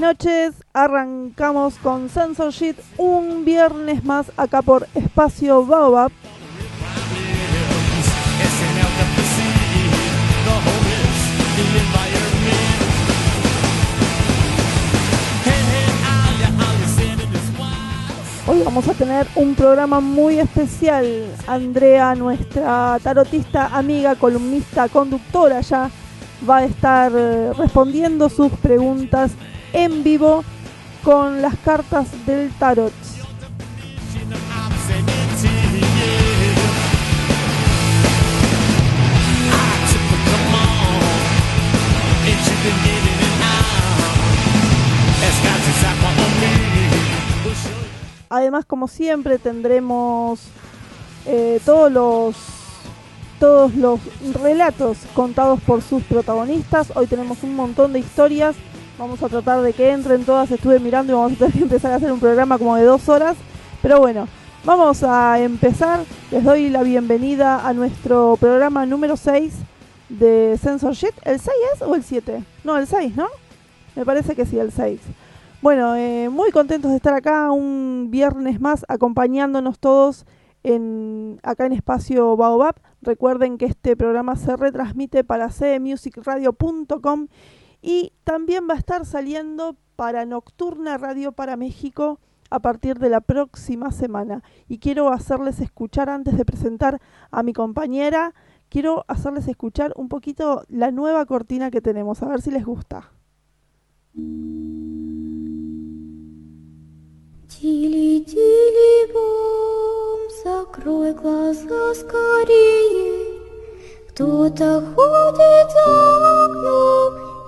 noches. Arrancamos con Censorship un viernes más acá por Espacio Baobab. Hoy vamos a tener un programa muy especial. Andrea, nuestra tarotista, amiga, columnista, conductora ya, va a estar eh, respondiendo sus preguntas en vivo con las cartas del tarot. Además, como siempre, tendremos eh, todos los todos los relatos contados por sus protagonistas. Hoy tenemos un montón de historias. Vamos a tratar de que entren todas. Estuve mirando y vamos a tener que empezar a hacer un programa como de dos horas. Pero bueno, vamos a empezar. Les doy la bienvenida a nuestro programa número 6 de Censorship. ¿El 6 es o el 7? No, el 6, ¿no? Me parece que sí, el 6. Bueno, eh, muy contentos de estar acá un viernes más acompañándonos todos en, acá en Espacio Baobab. Recuerden que este programa se retransmite para cmusicradio.com y también va a estar saliendo para Nocturna Radio para México a partir de la próxima semana. Y quiero hacerles escuchar, antes de presentar a mi compañera, quiero hacerles escuchar un poquito la nueva cortina que tenemos, a ver si les gusta. Тили, тили, бом, закрой глаза скорее. Кто-то ходит за окном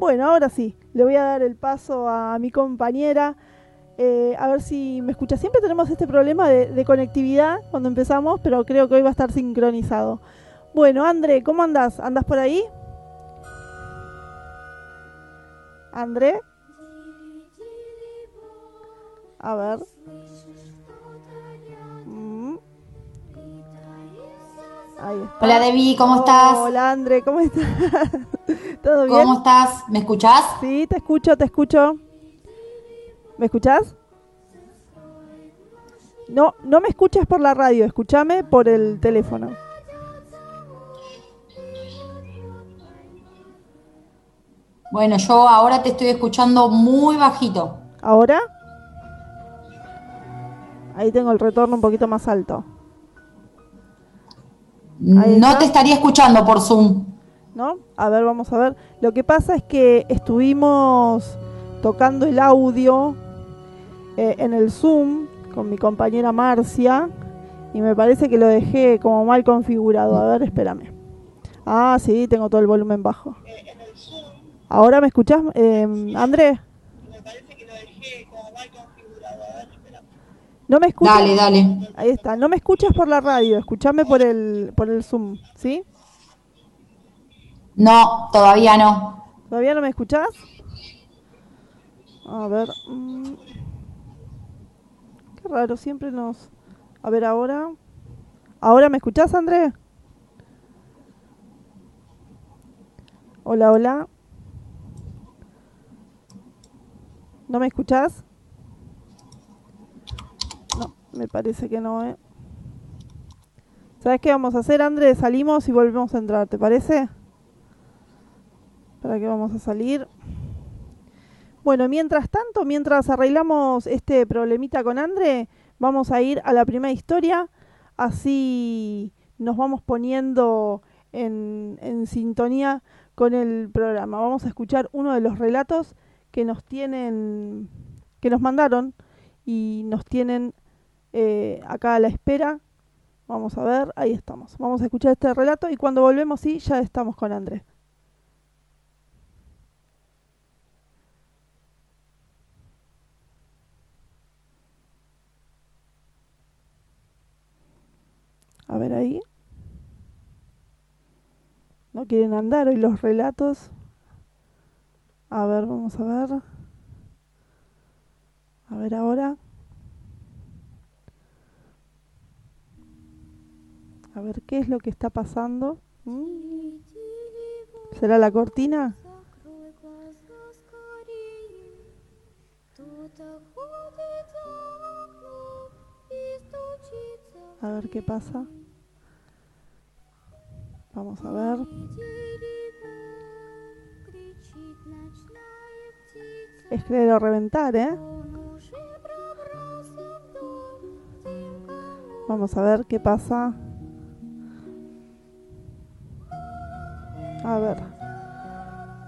Bueno, ahora sí, le voy a dar el paso a mi compañera. eh, a ver si me escucha. Siempre tenemos este problema de, conectividad cuando empezamos, pero creo que hoy va a estar sincronizado. Bueno, André, ¿cómo andás? ¿Andás por ahí? André. A ver. Ahí está. Hola Debbie, ¿cómo estás? Hola André, ¿cómo estás? ¿Todo bien? ¿Cómo estás? ¿Me escuchás? Sí, te escucho, te escucho. ¿Me escuchás? No, no me escuches por la radio, escúchame por el teléfono. Bueno, yo ahora te estoy escuchando muy bajito. ¿Ahora? Ahí tengo el retorno un poquito más alto, No te estaría escuchando por Zoom. ¿no? A ver, vamos a ver. Lo que pasa es que estuvimos tocando el audio eh, en el Zoom con mi compañera Marcia y me parece que lo dejé como mal configurado. A ver, espérame. Ah, sí, tengo todo el volumen bajo. ¿Ahora me escuchás, eh, André? No me escuchas. Dale, dale. Ahí está. No me escuchas por la radio, escúchame por el, por el Zoom, ¿sí? No, todavía no. ¿Todavía no me escuchás? A ver. mm. Qué raro, siempre nos... A ver ahora. ¿Ahora me escuchás, André? Hola, hola. ¿No me escuchás? Me parece que no, ¿eh? ¿Sabes qué vamos a hacer, André? Salimos y volvemos a entrar, ¿te parece? ¿Para qué vamos a salir? Bueno, mientras tanto, mientras arreglamos este problemita con André, vamos a ir a la primera historia. Así nos vamos poniendo en, en sintonía con el programa. Vamos a escuchar uno de los relatos que nos tienen, que nos mandaron y nos tienen eh, acá a la espera. Vamos a ver, ahí estamos. Vamos a escuchar este relato y cuando volvemos, sí, ya estamos con Andrés. A ver ahí. No quieren andar hoy los relatos. A ver, vamos a ver. A ver ahora. A ver qué es lo que está pasando. ¿Mm? ¿Será la cortina? A ver qué pasa. Vamos a ver. Es creer o reventar, ¿eh? Vamos a ver qué pasa. A ver.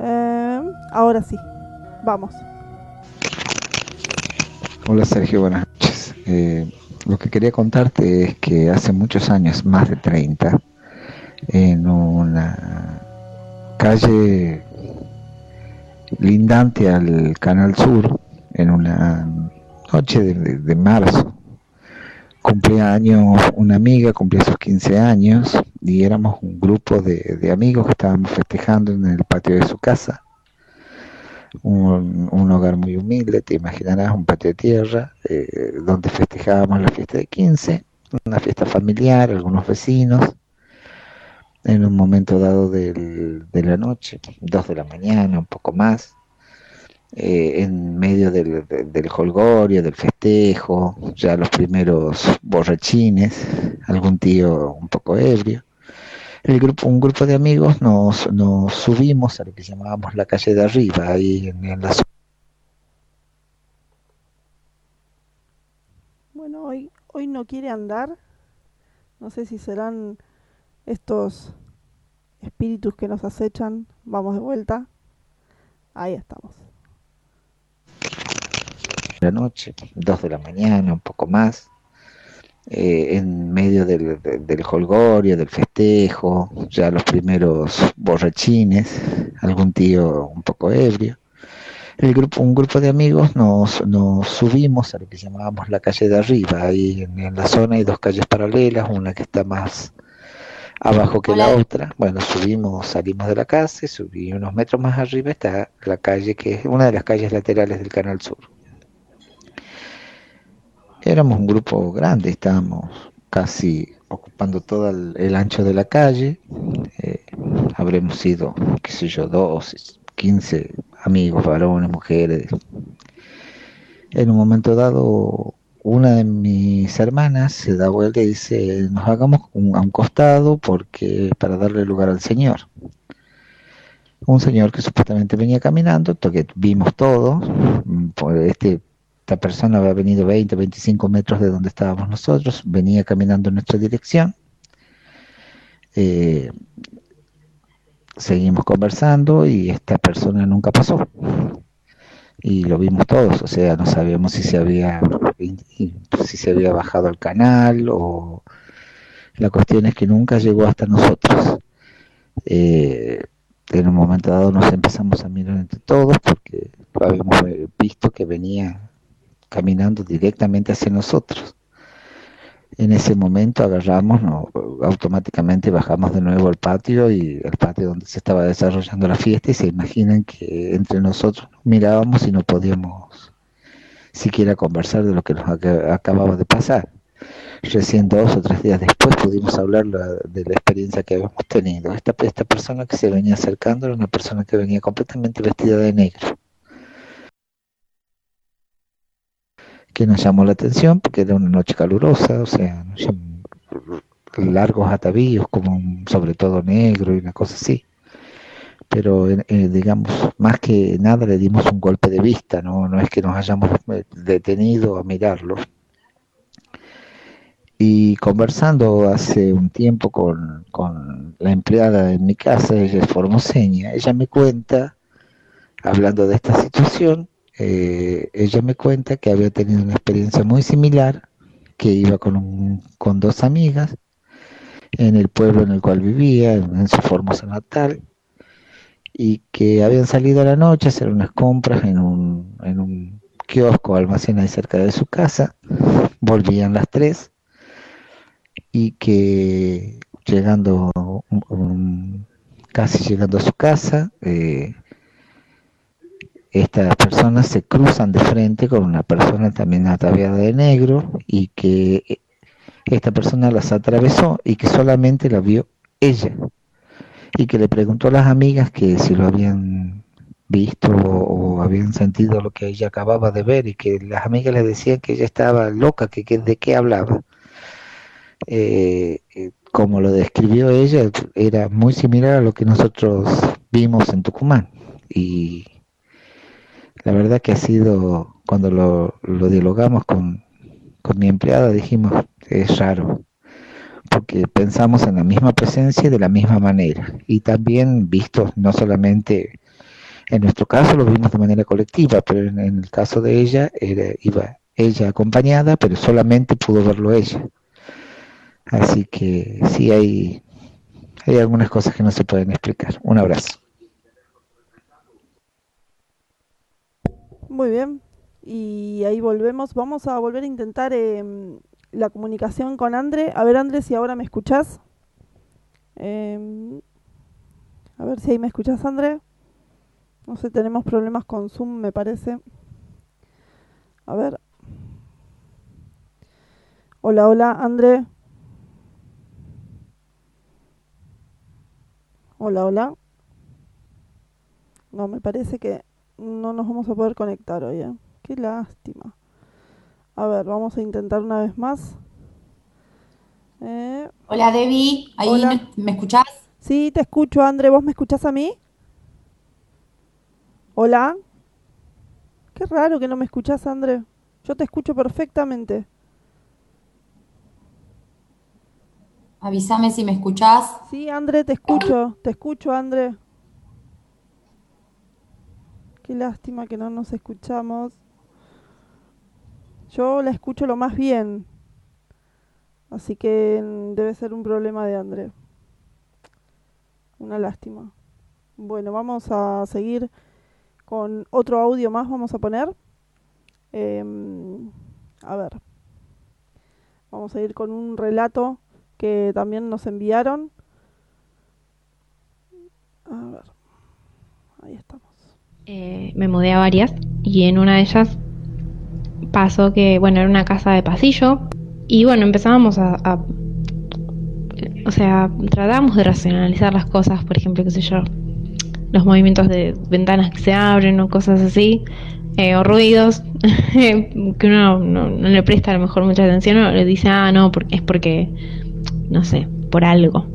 Eh, ahora sí. Vamos. Hola Sergio, buenas noches. Eh, lo que quería contarte es que hace muchos años, más de 30, en una calle lindante al Canal Sur, en una noche de, marzo, cumplía años una amiga, cumplía sus 15 años y éramos un grupo de, de amigos que estábamos festejando en el patio de su casa. Un, hogar muy humilde, te imaginarás, un patio de tierra, eh, donde festejábamos la fiesta de 15, una fiesta familiar, algunos vecinos, en un momento dado de la noche, dos de la mañana, un poco más, eh, en medio del, del holgorio, del festejo, ya los primeros borrachines, algún tío un poco ebrio el grupo, un grupo de amigos nos, nos subimos a lo que llamábamos la calle de arriba, ahí en, la zona. Bueno, hoy, hoy no quiere andar. No sé si serán estos espíritus que nos acechan. Vamos de vuelta. Ahí estamos. La noche, dos de la mañana, un poco más. Eh, en medio del, del holgorio, del festejo, ya los primeros borrachines, algún tío un poco ebrio. El grupo, un grupo de amigos nos, nos subimos a lo que llamábamos la calle de arriba, ahí en, la zona hay dos calles paralelas, una que está más abajo que la otra. Bueno, subimos, salimos de la casa, subí unos metros más arriba está la calle que es una de las calles laterales del Canal Sur. Éramos un grupo grande, estábamos casi ocupando todo el, ancho de la calle. Eh, habremos sido, qué sé yo, 12, 15 amigos, varones, mujeres. En un momento dado, una de mis hermanas se da vuelta y dice, nos hagamos a un costado porque para darle lugar al Señor. Un señor que supuestamente venía caminando, que vimos todos, mm, este esta persona había venido 20, 25 metros de donde estábamos nosotros, venía caminando en nuestra dirección. Eh, seguimos conversando y esta persona nunca pasó. Y lo vimos todos, o sea, no sabíamos si se había si se había bajado al canal o la cuestión es que nunca llegó hasta nosotros. Eh, en un momento dado nos empezamos a mirar entre todos porque habíamos visto que venía caminando directamente hacia nosotros. En ese momento agarramos, no, automáticamente bajamos de nuevo al patio y el patio donde se estaba desarrollando la fiesta y se imaginan que entre nosotros mirábamos y no podíamos siquiera conversar de lo que nos acababa de pasar. Recién dos o tres días después pudimos hablar de la experiencia que habíamos tenido. Esta, esta persona que se venía acercando era una persona que venía completamente vestida de negro que nos llamó la atención porque era una noche calurosa, o sea, largos atavíos, como sobre todo negro y una cosa así. Pero eh, digamos, más que nada le dimos un golpe de vista, no, no es que nos hayamos detenido a mirarlo. Y conversando hace un tiempo con, con la empleada de mi casa, ella es formoseña, ella me cuenta, hablando de esta situación, eh, ella me cuenta que había tenido una experiencia muy similar, que iba con, con dos amigas en el pueblo en el cual vivía, en, su formosa natal, y que habían salido a la noche a hacer unas compras en un, en un kiosco almacén ahí cerca de su casa, volvían las tres, y que llegando casi llegando a su casa eh, estas personas se cruzan de frente con una persona también ataviada de negro y que esta persona las atravesó y que solamente la vio ella y que le preguntó a las amigas que si lo habían visto o, habían sentido lo que ella acababa de ver y que las amigas le decían que ella estaba loca, que, de qué hablaba. Eh, eh, como lo describió ella, era muy similar a lo que nosotros vimos en Tucumán. Y la verdad que ha sido, cuando lo, lo dialogamos con, mi empleada, dijimos, es raro, porque pensamos en la misma presencia de la misma manera. Y también visto no solamente en nuestro caso lo vimos de manera colectiva, pero en, el caso de ella era, iba ella acompañada, pero solamente pudo verlo ella. Así que sí hay, hay algunas cosas que no se pueden explicar. Un abrazo. Muy bien. Y ahí volvemos. Vamos a volver a intentar em, la comunicación con André. A ver, André, si ahora me escuchás. Em, a ver si ahí me escuchás, André. No sé, tenemos problemas con Zoom, me parece. A ver. Hola, hola, André. Hola, hola. No, me parece que no nos vamos a poder conectar hoy. ¿eh? Qué lástima. A ver, vamos a intentar una vez más. Eh, hola, Debbie. ¿Ahí Me, me, escuchás? Sí, te escucho, André. ¿Vos me escuchás a mí? Hola. Qué raro que no me escuchás, André. Yo te escucho perfectamente. Avísame si me escuchás. Sí, André, te escucho. Te escucho, André. Qué lástima que no nos escuchamos. Yo la escucho lo más bien. Así que mm, debe ser un problema de André. Una lástima. Bueno, vamos a seguir con otro audio más. Vamos a poner. Em, a ver. Vamos a ir con un relato que también nos enviaron. A ver, ahí estamos. Eh, me mudé a varias y en una de ellas pasó que, bueno, era una casa de pasillo y bueno, empezábamos a, o sea, tratábamos de racionalizar las cosas, por ejemplo, qué sé yo, los movimientos de ventanas que se abren o cosas así, eh, o ruidos que uno no, no, le presta a lo mejor mucha atención o le dice, ah, no, porque es porque no sé, por algo.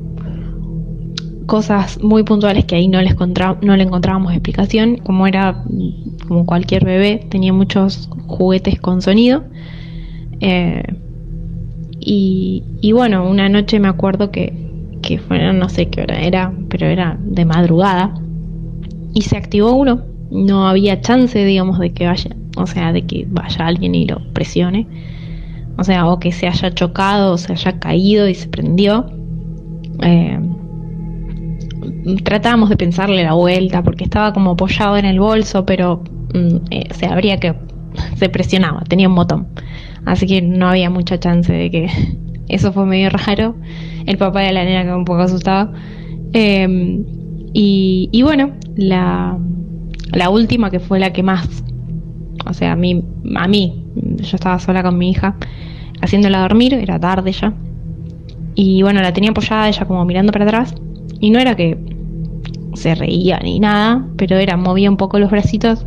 Cosas muy puntuales que ahí no, les no le encontrábamos explicación, como era como cualquier bebé, tenía muchos juguetes con sonido. Eh, y, bueno, una noche me acuerdo que, que fue, no sé qué hora era, pero era de madrugada, y se activó uno. No había chance, digamos, de que vaya, o sea, de que vaya alguien y lo presione o sea, o que se haya chocado o se haya caído y se prendió. Eh, tratábamos de pensarle la vuelta porque estaba como apoyado en el bolso, pero mm, eh, se abría que se presionaba, tenía un botón. Así que no había mucha chance de que eso fue medio raro. El papá de la nena quedó un poco asustado. Em, y, y, bueno, la, la última que fue la que más, o sea, a mí, a mí, yo estaba sola con mi hija, haciéndola dormir, era tarde ya. Y bueno, la tenía apoyada ella como mirando para atrás. Y no era que se reía ni nada, pero era, movía un poco los bracitos.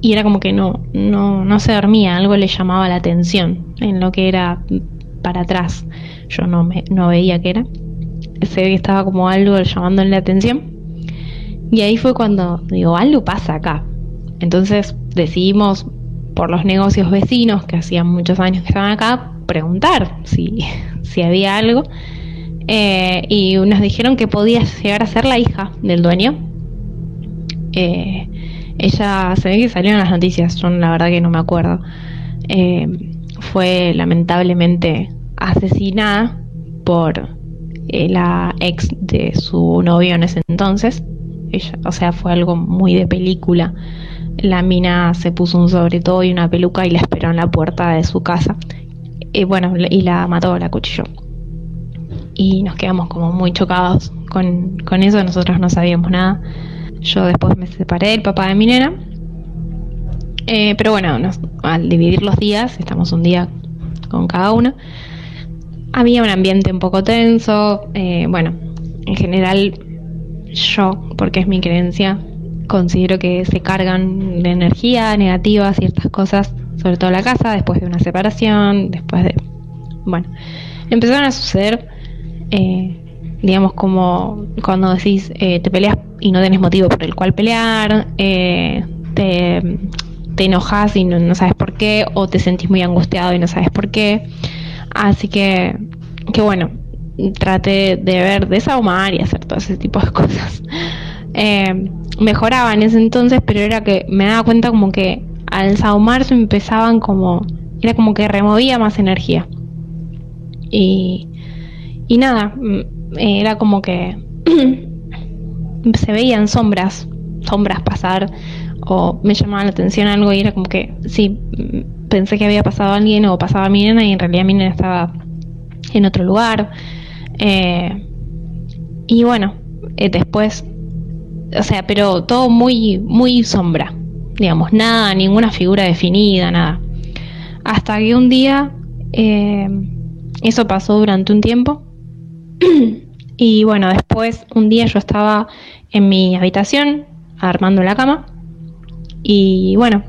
Y era como que no, no, no se dormía, algo le llamaba la atención en lo que era para atrás. Yo no, me, no veía qué era. Se que estaba como algo llamándole la atención. Y ahí fue cuando digo, algo pasa acá. Entonces decidimos por los negocios vecinos que hacían muchos años que estaban acá, preguntar si, si había algo. Eh, y nos dijeron que podía llegar a ser la hija del dueño. Eh, ella se ve que salió en las noticias, yo la verdad que no me acuerdo. Eh, fue lamentablemente asesinada por la ex de su novio en ese entonces. Ella, o sea, fue algo muy de película la mina se puso un sobre todo y una peluca y la esperó en la puerta de su casa. y bueno, y la mató, la cuchilló. Y nos quedamos como muy chocados con, con eso, nosotros no sabíamos nada. Yo después me separé del papá de mi nena. Eh, pero bueno, al dividir los días, estamos un día con cada uno. Había un ambiente un poco tenso. Eh, bueno, en general, yo, porque es mi creencia, considero que se cargan de energía negativa ciertas cosas, sobre todo la casa, después de una separación, después de... Bueno, empezaron a suceder, eh, digamos, como cuando decís, eh, te peleas y no tenés motivo por el cual pelear, eh, te, te enojas y no, sabes por qué, o te sentís muy angustiado y no sabes por qué. Así que, que bueno, trate de ver, desahumar y hacer todo ese tipo de cosas. Eh, mejoraba en ese entonces, pero era que me daba cuenta como que al desahumarse empezaban como, era como que removía más energía. Y, y nada, mm, era como que se veían sombras, sombras pasar, o me llamaba la atención algo y era como que, sí, mm, pensé que había pasado alguien o pasaba mi nena y en realidad mi nena estaba en otro lugar. Eh, y bueno, eh, después o sea, pero todo muy, muy sombra, digamos, nada, ninguna figura definida, nada. Hasta que un día, eh, eso pasó durante un tiempo, y bueno, después un día yo estaba en mi habitación armando la cama, y bueno,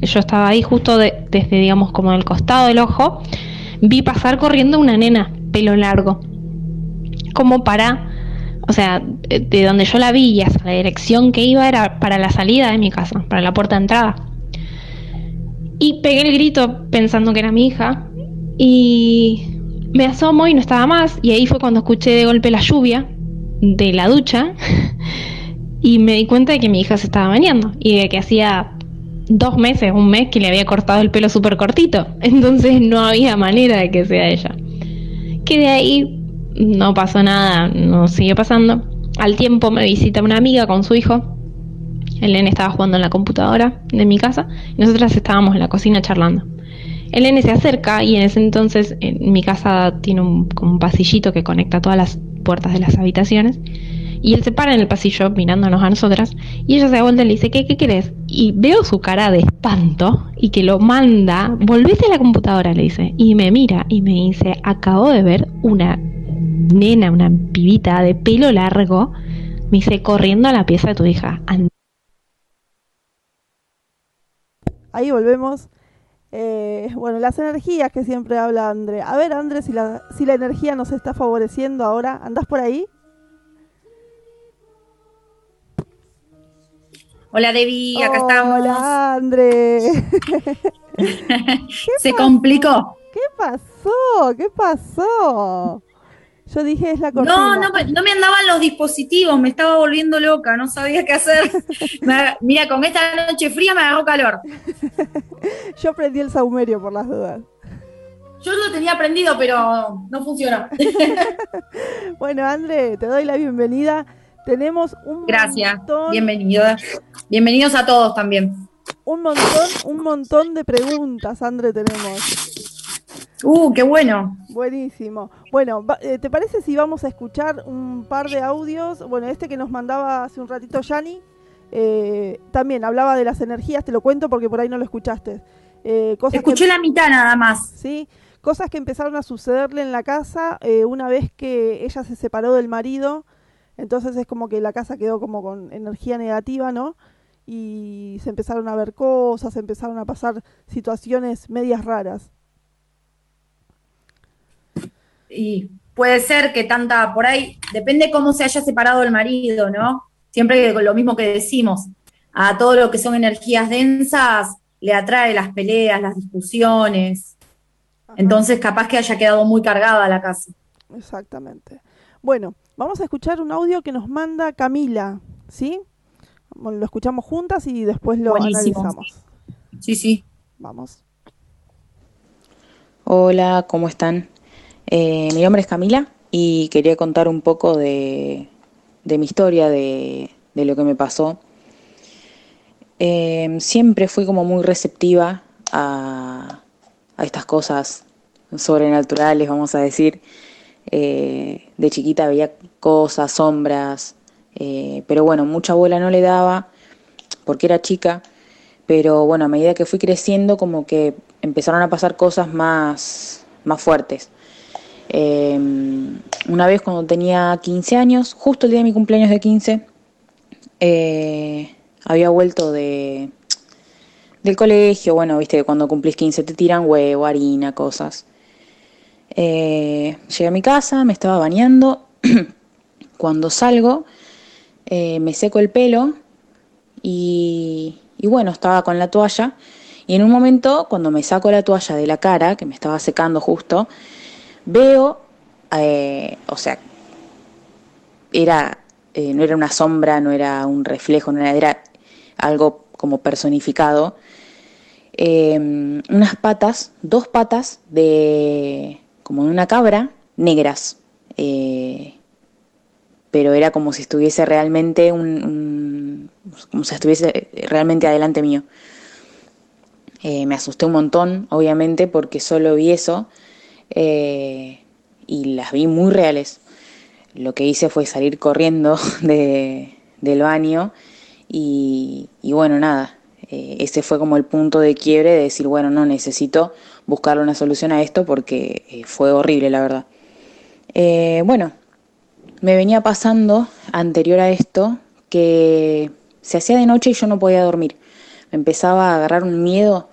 yo estaba ahí justo desde, digamos, como del costado del ojo, vi pasar corriendo una nena, pelo largo, como para o sea, de donde yo la vi y hasta la dirección que iba era para la salida de mi casa, para la puerta de entrada. Y pegué el grito pensando que era mi hija y me asomo y no estaba más y ahí fue cuando escuché de golpe la lluvia de la ducha y me di cuenta de que mi hija se estaba bañando y de que hacía dos meses, un mes que le había cortado el pelo súper cortito. Entonces no había manera de que sea ella. Que de ahí no pasó nada, no sigue pasando. Al tiempo me visita una amiga con su hijo. El nene estaba jugando en la computadora de mi casa y nosotras estábamos en la cocina charlando. El nene se acerca y en ese entonces en mi casa tiene un, pasillito que conecta todas las puertas de las habitaciones. Y él se para en el pasillo mirándonos a nosotras y ella se da vuelta y le dice, ¿qué, qué querés? Y veo su cara de espanto y que lo manda, volvete a la computadora, le dice. Y me mira y me dice, acabo de ver una nena, una pibita de pelo largo, me dice, corriendo a la pieza de tu hija. Ahí volvemos. Eh, bueno, las energías que siempre habla André. A ver, André, si la, si la energía nos está favoreciendo ahora. ¿Andás por ahí? Hola, Debbie, acá estamos. Hola, André. Se complicó. ¿Qué pasó? ¿Qué pasó? Yo dije, es la cortina. No, no, no me andaban los dispositivos, me estaba volviendo loca, no sabía qué hacer. mira, con esta noche fría me agarró calor. Yo prendí el saumerio por las dudas. Yo lo tenía prendido, pero no funciona. bueno, André, te doy la bienvenida. Tenemos un Gracias. Bienvenidos. Bienvenidos a todos también. Un montón, un montón de preguntas, André, tenemos. Uh, qué bueno. Buenísimo. Bueno, eh, ¿te parece si vamos a escuchar un par de audios? Bueno, este que nos mandaba hace un ratito Yani, eh, también hablaba de las energías, te lo cuento porque por ahí no lo escuchaste. Eh, Escuché la mitad nada más. Sí, cosas que empezaron a sucederle en la casa una vez que ella se separó del marido, entonces es como que la casa quedó como con energía negativa, ¿no? Y se empezaron a ver cosas, se empezaron a pasar situaciones medias raras. y puede ser que tanta por ahí, depende cómo se haya separado el marido, ¿no? Siempre lo mismo que decimos, a todo lo que son energías densas le atrae las peleas, las discusiones. Entonces, capaz que haya quedado muy cargada la casa. Exactamente. Bueno, vamos a escuchar un audio que nos manda Camila, ¿sí? lo escuchamos juntas y después lo analizamos. Sí, sí. Vamos. Hola, ¿cómo están? Eh, mi nombre es Camila y quería contar un poco de, mi historia, de, lo que me pasó. Em, siempre fui como muy receptiva a, estas cosas sobrenaturales, vamos a decir. Eh, de chiquita veía cosas, sombras, eh, pero bueno, mucha bola no le daba porque era chica, pero bueno, a medida que fui creciendo como que empezaron a pasar cosas más, más fuertes. Em, una vez cuando tenía 15 años, justo el día de mi cumpleaños de 15, eh, había vuelto de, del colegio, bueno, viste que cuando cumplís 15 te tiran huevo, harina, cosas. Eh, llegué a mi casa, me estaba bañando, cuando salgo eh, me seco el pelo y, y bueno, estaba con la toalla. Y en un momento cuando me saco la toalla de la cara, que me estaba secando justo, veo, eh, o sea, era, eh, no era una sombra, no era un reflejo, no era, algo como personificado, eh, unas patas, dos patas de, como de una cabra, negras, eh, pero era como si estuviese realmente un, como si estuviese realmente adelante mío. Me asusté un montón, obviamente, porque solo vi eso eh, y las vi muy reales. Lo que hice fue salir corriendo de- del baño y, y bueno, nada, eh, ese fue como el punto de quiebre de decir, bueno, no necesito buscar una solución a esto porque eh, fue horrible, la verdad. Bueno, me venía pasando anterior a esto que se hacía de noche y yo no podía dormir. Me empezaba a agarrar un miedo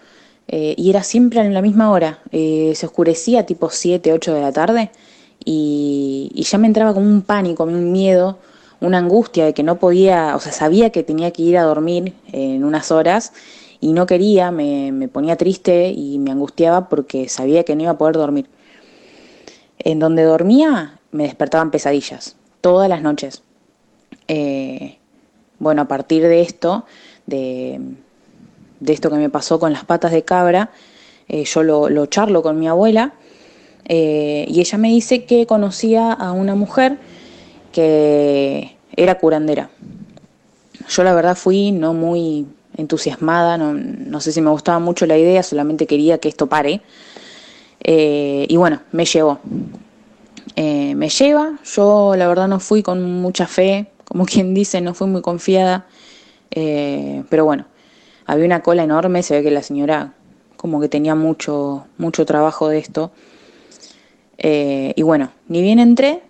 eh, y era siempre en la misma hora. Eh, se oscurecía tipo 7, 8 de la tarde y, ya me entraba como un pánico, un miedo, una angustia de que no podía, o sea, sabía que tenía que ir a dormir en unas horas y no quería, me, me ponía triste y me angustiaba porque sabía que no iba a poder dormir. En donde dormía me despertaban pesadillas, todas las noches. Eh, bueno, a partir de esto, de, de esto que me pasó con las patas de cabra, eh, yo lo, lo charlo con mi abuela eh, y ella me dice que conocía a una mujer que era curandera. Yo la verdad fui no muy entusiasmada, no, no sé si me gustaba mucho la idea, solamente quería que esto pare. Eh, y bueno, me llevó. Me lleva, yo la verdad no fui con mucha fe, como quien dice, no fui muy confiada, pero bueno, había una cola enorme, se ve que la señora como que tenía mucho, mucho trabajo de esto. Eh, y bueno, ni bien entré,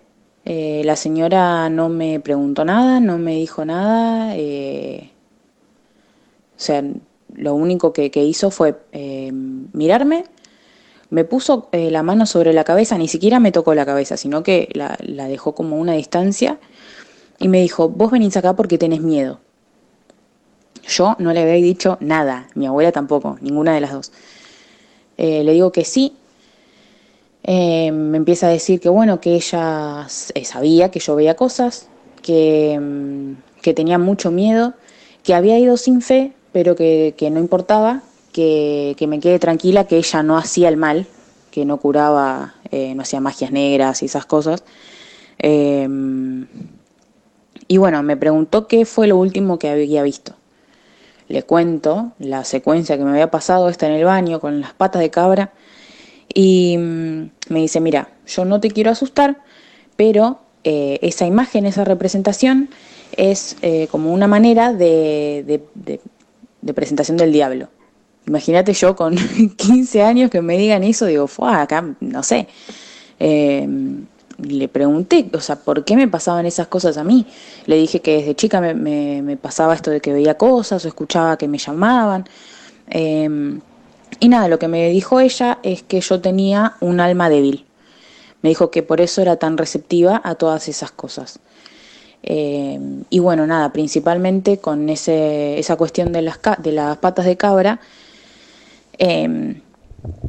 eh, la señora no me preguntó nada, no me dijo nada, eh, o sea, lo único que, que hizo fue mirarme, me puso la mano sobre la cabeza, ni siquiera me tocó la cabeza, sino que la, la dejó como una distancia y me dijo, vos venís acá porque tenés miedo. Yo no le había dicho nada, mi abuela tampoco, ninguna de las dos. Eh, le digo que sí. Eh, me empieza a decir que bueno, que ella eh, sabía que yo veía cosas, que, mm, que tenía mucho miedo, que había ido sin fe, pero que, que no importaba, que, que me quede tranquila, que ella no hacía el mal, que no curaba, no hacía magias negras y esas cosas. Y bueno, me preguntó qué fue lo último que había visto. Le cuento la secuencia que me había pasado, está en el baño con las patas de cabra, y mm, me dice, mira, yo no te quiero asustar, pero eh, esa imagen, esa representación es eh, como una manera de, presentación del diablo. Imagínate yo con 15 años que me digan eso, digo, fue acá, no sé. Eh, le pregunté, o sea, ¿por qué me pasaban esas cosas a mí? Le dije que desde chica me, me- pasaba esto de que veía cosas o escuchaba que me llamaban. Eh, y nada, lo que me dijo ella es que yo tenía un alma débil. Me dijo que por eso era tan receptiva a todas esas cosas. Eh, y bueno, nada, principalmente con ese, esa cuestión de las, de las patas de cabra, eh,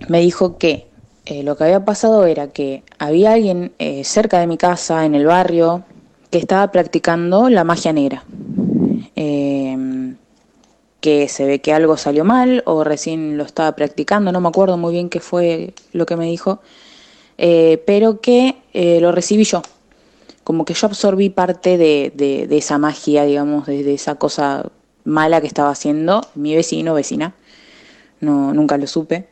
me dijo que eh, lo que había pasado era que había alguien eh, cerca de mi casa, en el barrio, que estaba practicando la magia negra. Eh, que se ve que algo salió mal o recién lo estaba practicando, no me acuerdo muy bien qué fue lo que me dijo, eh, pero que lo recibí yo, como que yo absorbí parte de, de- de esa magia, digamos, de, esa cosa mala que estaba haciendo mi vecino vecina, no, nunca lo supe.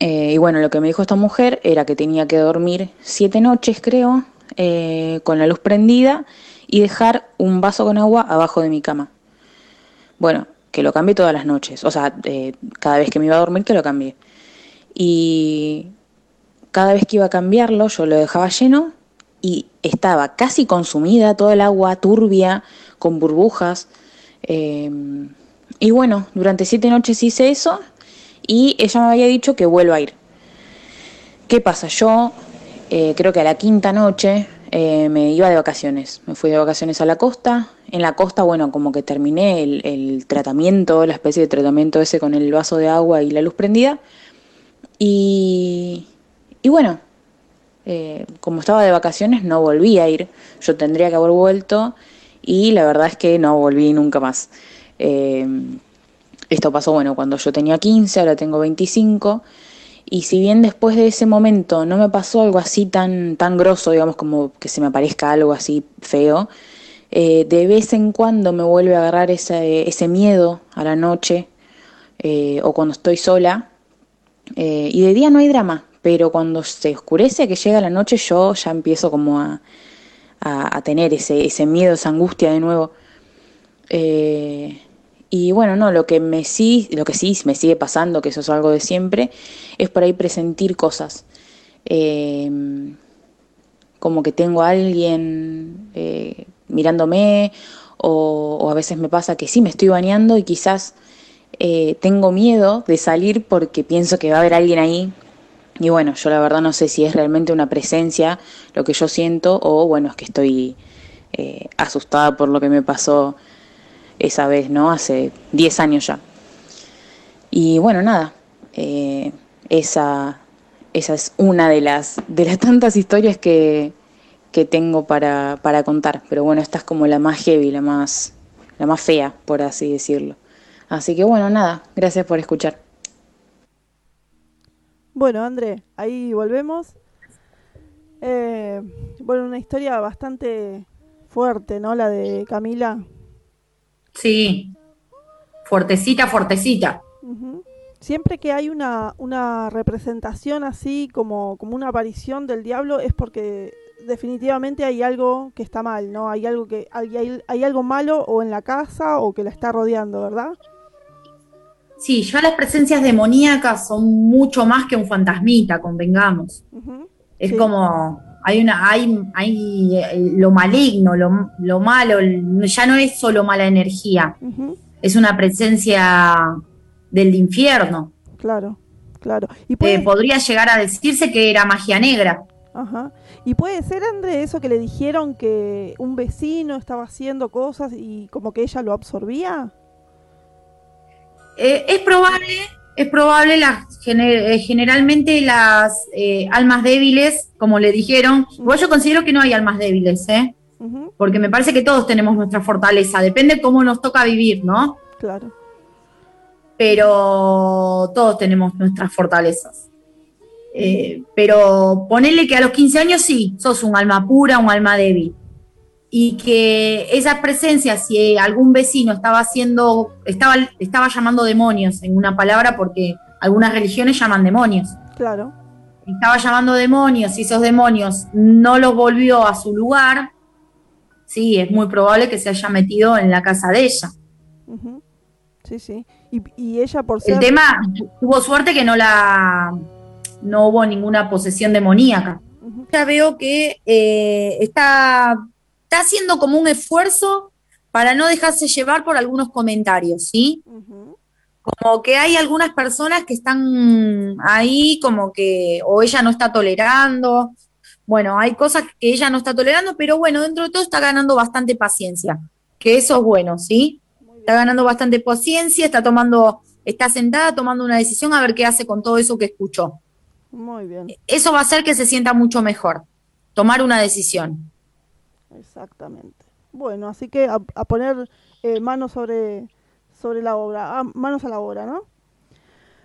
Eh, y bueno, lo que me dijo esta mujer era que tenía que dormir siete noches, creo, eh, con la luz prendida y dejar un vaso con agua abajo de mi cama. Bueno, que lo cambié todas las noches, o sea, cada vez que me iba a dormir que lo cambié. Y cada vez que iba a cambiarlo yo lo dejaba lleno y estaba casi consumida, toda el agua turbia, con burbujas. Eh, y bueno, durante siete noches hice eso y ella me había dicho que vuelva a ir. ¿Qué pasa? Yo eh, creo que a la quinta noche eh, me iba de vacaciones. Me fui de vacaciones a la costa. En la costa, bueno, como que terminé el, tratamiento, la especie de tratamiento ese con el vaso de agua y la luz prendida. Y, y bueno, eh, como estaba de vacaciones no volví a ir. Yo tendría que haber vuelto y la verdad es que no volví nunca más. Esto pasó, bueno, cuando yo tenía 15, ahora tengo 25. Y si bien después de ese momento no me pasó algo así tan, tan grosso, digamos, como que se me aparezca algo así feo, eh, de vez en cuando me vuelve a agarrar ese, ese miedo a la noche eh, o cuando estoy sola. Eh, y de día no hay drama, pero cuando se oscurece, que llega la noche, yo ya empiezo como a, a, tener ese, ese miedo, esa angustia de nuevo. Y bueno, no, lo que me sí, lo que sí me sigue pasando, que eso es algo de siempre, es por ahí presentir cosas. Eh, como que tengo a alguien eh, mirándome, o, o, a veces me pasa que sí me estoy bañando y quizás eh, tengo miedo de salir porque pienso que va a haber alguien ahí. Y bueno, yo la verdad no sé si es realmente una presencia lo que yo siento o bueno, es que estoy eh, asustada por lo que me pasó esa vez, ¿no? Hace 10 años ya. Y bueno, nada, eh, esa, esa es una de las, de las tantas historias que, que tengo para, para contar. Pero bueno, esta es como la más heavy, la más, la más fea, por así decirlo. Así que bueno, nada, gracias por escuchar. Bueno, André, ahí volvemos. Eh, bueno, una historia bastante fuerte, ¿no? La de Camila. Sí, fuertecita, fuertecita. Siempre que hay una, una representación así, como, como una aparición del diablo, es porque definitivamente hay algo que está mal, ¿no? Hay algo que hay, hay, hay algo malo o en la casa o que la está rodeando, ¿verdad? Sí, ya las presencias demoníacas son mucho más que un fantasmita, convengamos. Es Sí. como hay una hay, hay eh, lo maligno, lo, lo malo, ya no es solo mala energía, es una presencia del infierno. Claro, claro. Y Eh, podría llegar a decirse que era magia negra. ajá. y puede ser, André, eso que le dijeron que un vecino estaba haciendo cosas y como que ella lo absorbía. Eh, es probable, es probable, las, gener- eh, generalmente las eh, almas débiles, como le dijeron, igual yo considero que no hay almas débiles, ¿eh? Porque me parece que todos tenemos nuestra fortaleza, depende cómo nos toca vivir, ¿no? Claro. Pero todos tenemos nuestras fortalezas. Eh, pero ponerle que a los 15 años sí, sos un alma pura, un alma débil. Y que esas presencias, si algún vecino estaba haciendo, estaba, estaba llamando demonios en una palabra, porque algunas religiones llaman demonios. Claro. Estaba llamando demonios y esos demonios no los volvió a su lugar, sí, es muy probable que se haya metido en la casa de ella. Sí, sí. Y, y ella por ser... El tema, tuvo suerte que no la no hubo ninguna posesión demoníaca. Ya veo que eh, está, está haciendo como un esfuerzo para no dejarse llevar por algunos comentarios, ¿sí? Como que hay algunas personas que están ahí como que o ella no está tolerando. Bueno, hay cosas que ella no está tolerando, pero bueno, dentro de todo está ganando bastante paciencia, que eso es bueno, ¿sí? Está ganando bastante paciencia, está tomando, está sentada tomando una decisión a ver qué hace con todo eso que escuchó. Muy bien, Eso va a hacer que se sienta mucho mejor, tomar una decisión. Exactamente. Bueno, así que a, a poner eh, manos sobre, sobre la obra, ah, manos a la obra, ¿no?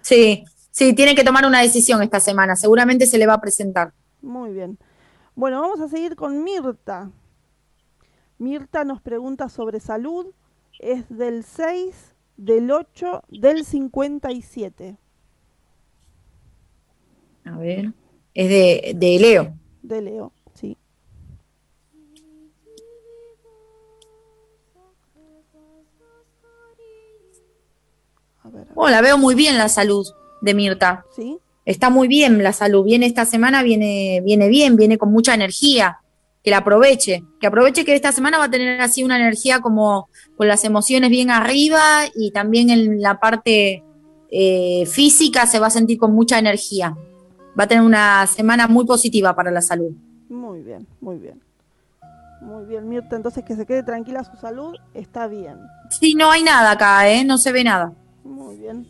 Sí, sí, tiene que tomar una decisión esta semana, seguramente se le va a presentar. Muy bien. Bueno, vamos a seguir con Mirta. Mirta nos pregunta sobre salud. Es del 6, del 8, del 57. A ver. Es de, de Leo. De Leo, sí. A ver, a ver. Oh, la veo muy bien la salud de Mirta. ¿Sí? Está muy bien la salud. Viene esta semana, viene, viene bien, viene con mucha energía. Que la aproveche. Que aproveche que esta semana va a tener así una energía como con las emociones bien arriba y también en la parte eh, física se va a sentir con mucha energía. Va a tener una semana muy positiva para la salud. Muy bien, muy bien. Muy bien, Mirta, entonces que se quede tranquila su salud, está bien. Sí, no hay nada acá, ¿eh? No se ve nada. Muy bien.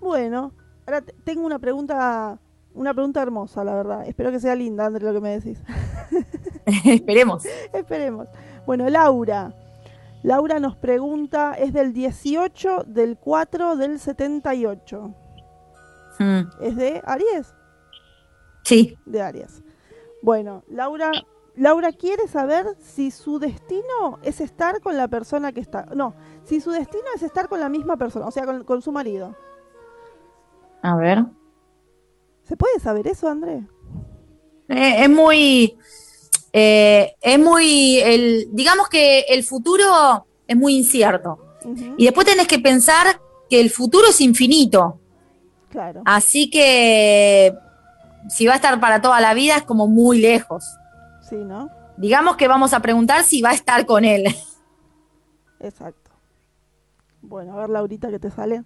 Bueno, ahora te- tengo una pregunta, una pregunta hermosa, la verdad. Espero que sea linda, André, lo que me decís. Esperemos. Esperemos. Bueno, Laura. Laura nos pregunta, es del 18 del 4 del 78. Mm, ¿Es de Aries? Sí. De Aries. Bueno, Laura, Laura quiere saber si su destino es estar con la persona que está. No, si su destino es estar con la misma persona, o sea, con, con su marido. A ver. ¿Se puede saber eso, André? Eh, es muy. eh, es muy. El, digamos que el futuro es muy incierto. Y después tenés que pensar que el futuro es infinito. Claro. Así que. Si va a estar para toda la vida es como muy lejos. Sí, ¿no? Digamos que vamos a preguntar si va a estar con él. Exacto. Bueno, a ver, Laurita, ¿qué te sale?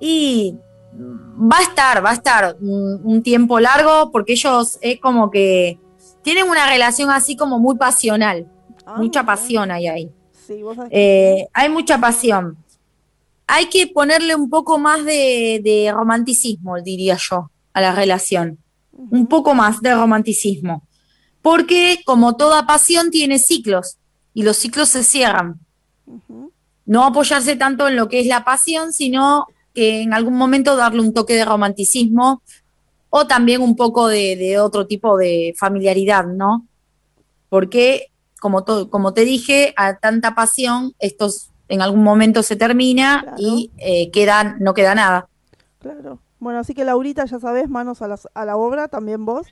Y va a estar, va a estar un, tiempo largo porque ellos es como que tienen una relación así como muy pasional. Ah, mucha pasión hay ahí. Sí, vos sabés que Eh, hay mucha pasión. Hay que ponerle un poco más de, de romanticismo, diría yo, a la relación. Un poco más de romanticismo. Porque como toda pasión tiene ciclos y los ciclos se cierran. No apoyarse tanto en lo que es la pasión, sino que en algún momento darle un toque de romanticismo o también un poco de, de otro tipo de familiaridad, ¿no? Porque, como, to- como te dije, a tanta pasión, esto en algún momento se termina Claro. y eh, queda, no queda nada. Claro. Bueno, así que Laurita, ya sabes, manos a, las- a la obra, también vos.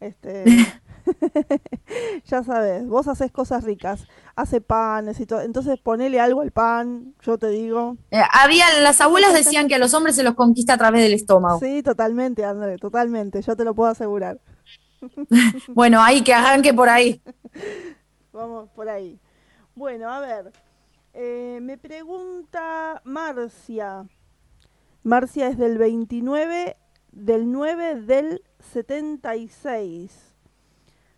Este, ya sabes, vos haces cosas ricas, hace panes y todo. Entonces ponele algo al pan, yo te digo. Eh, había, las abuelas decían que a los hombres se los conquista a través del estómago. Sí, totalmente, André, totalmente, yo te lo puedo asegurar. Bueno, ahí que arranque por ahí. Vamos por ahí. Bueno, a ver. eh, me pregunta Marcia. Marcia es del 29 del 9 del 76.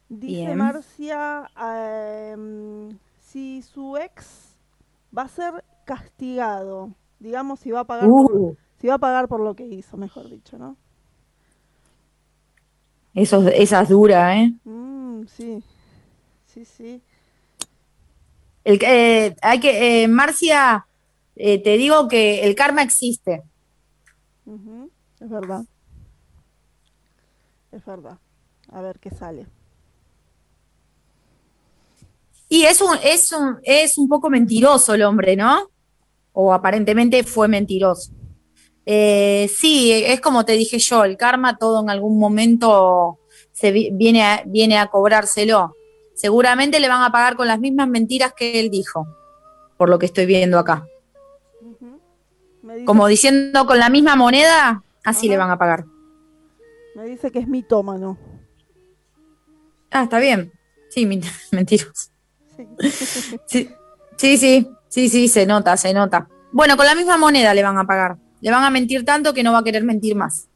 Dice Bien. Marcia em, si su ex va a ser castigado, digamos si va a pagar por, Uh, si va a pagar por lo que hizo, mejor dicho, ¿no? eso, esa es dura, ¿eh? Mm, sí. Sí, sí. El, eh, hay que, eh, Marcia, eh, te digo que el karma existe. Es verdad. Es verdad. A ver qué sale. Y es un, es un, es un poco mentiroso el hombre, ¿no? O aparentemente fue mentiroso. Eh, sí, es como te dije yo, el karma todo en algún momento se vi- viene viene a cobrárselo. Seguramente le van a pagar con las mismas mentiras que él dijo, por lo que estoy viendo acá. Dice, Como diciendo con la misma moneda, así Ajá. le van a pagar. me dice que es mitómano. Ah, está bien. Sí, men- mentiroso. Sí. Sí, sí, sí, sí, sí, se nota, se nota. Bueno, con la misma moneda le van a pagar. Le van a mentir tanto que no va a querer mentir más.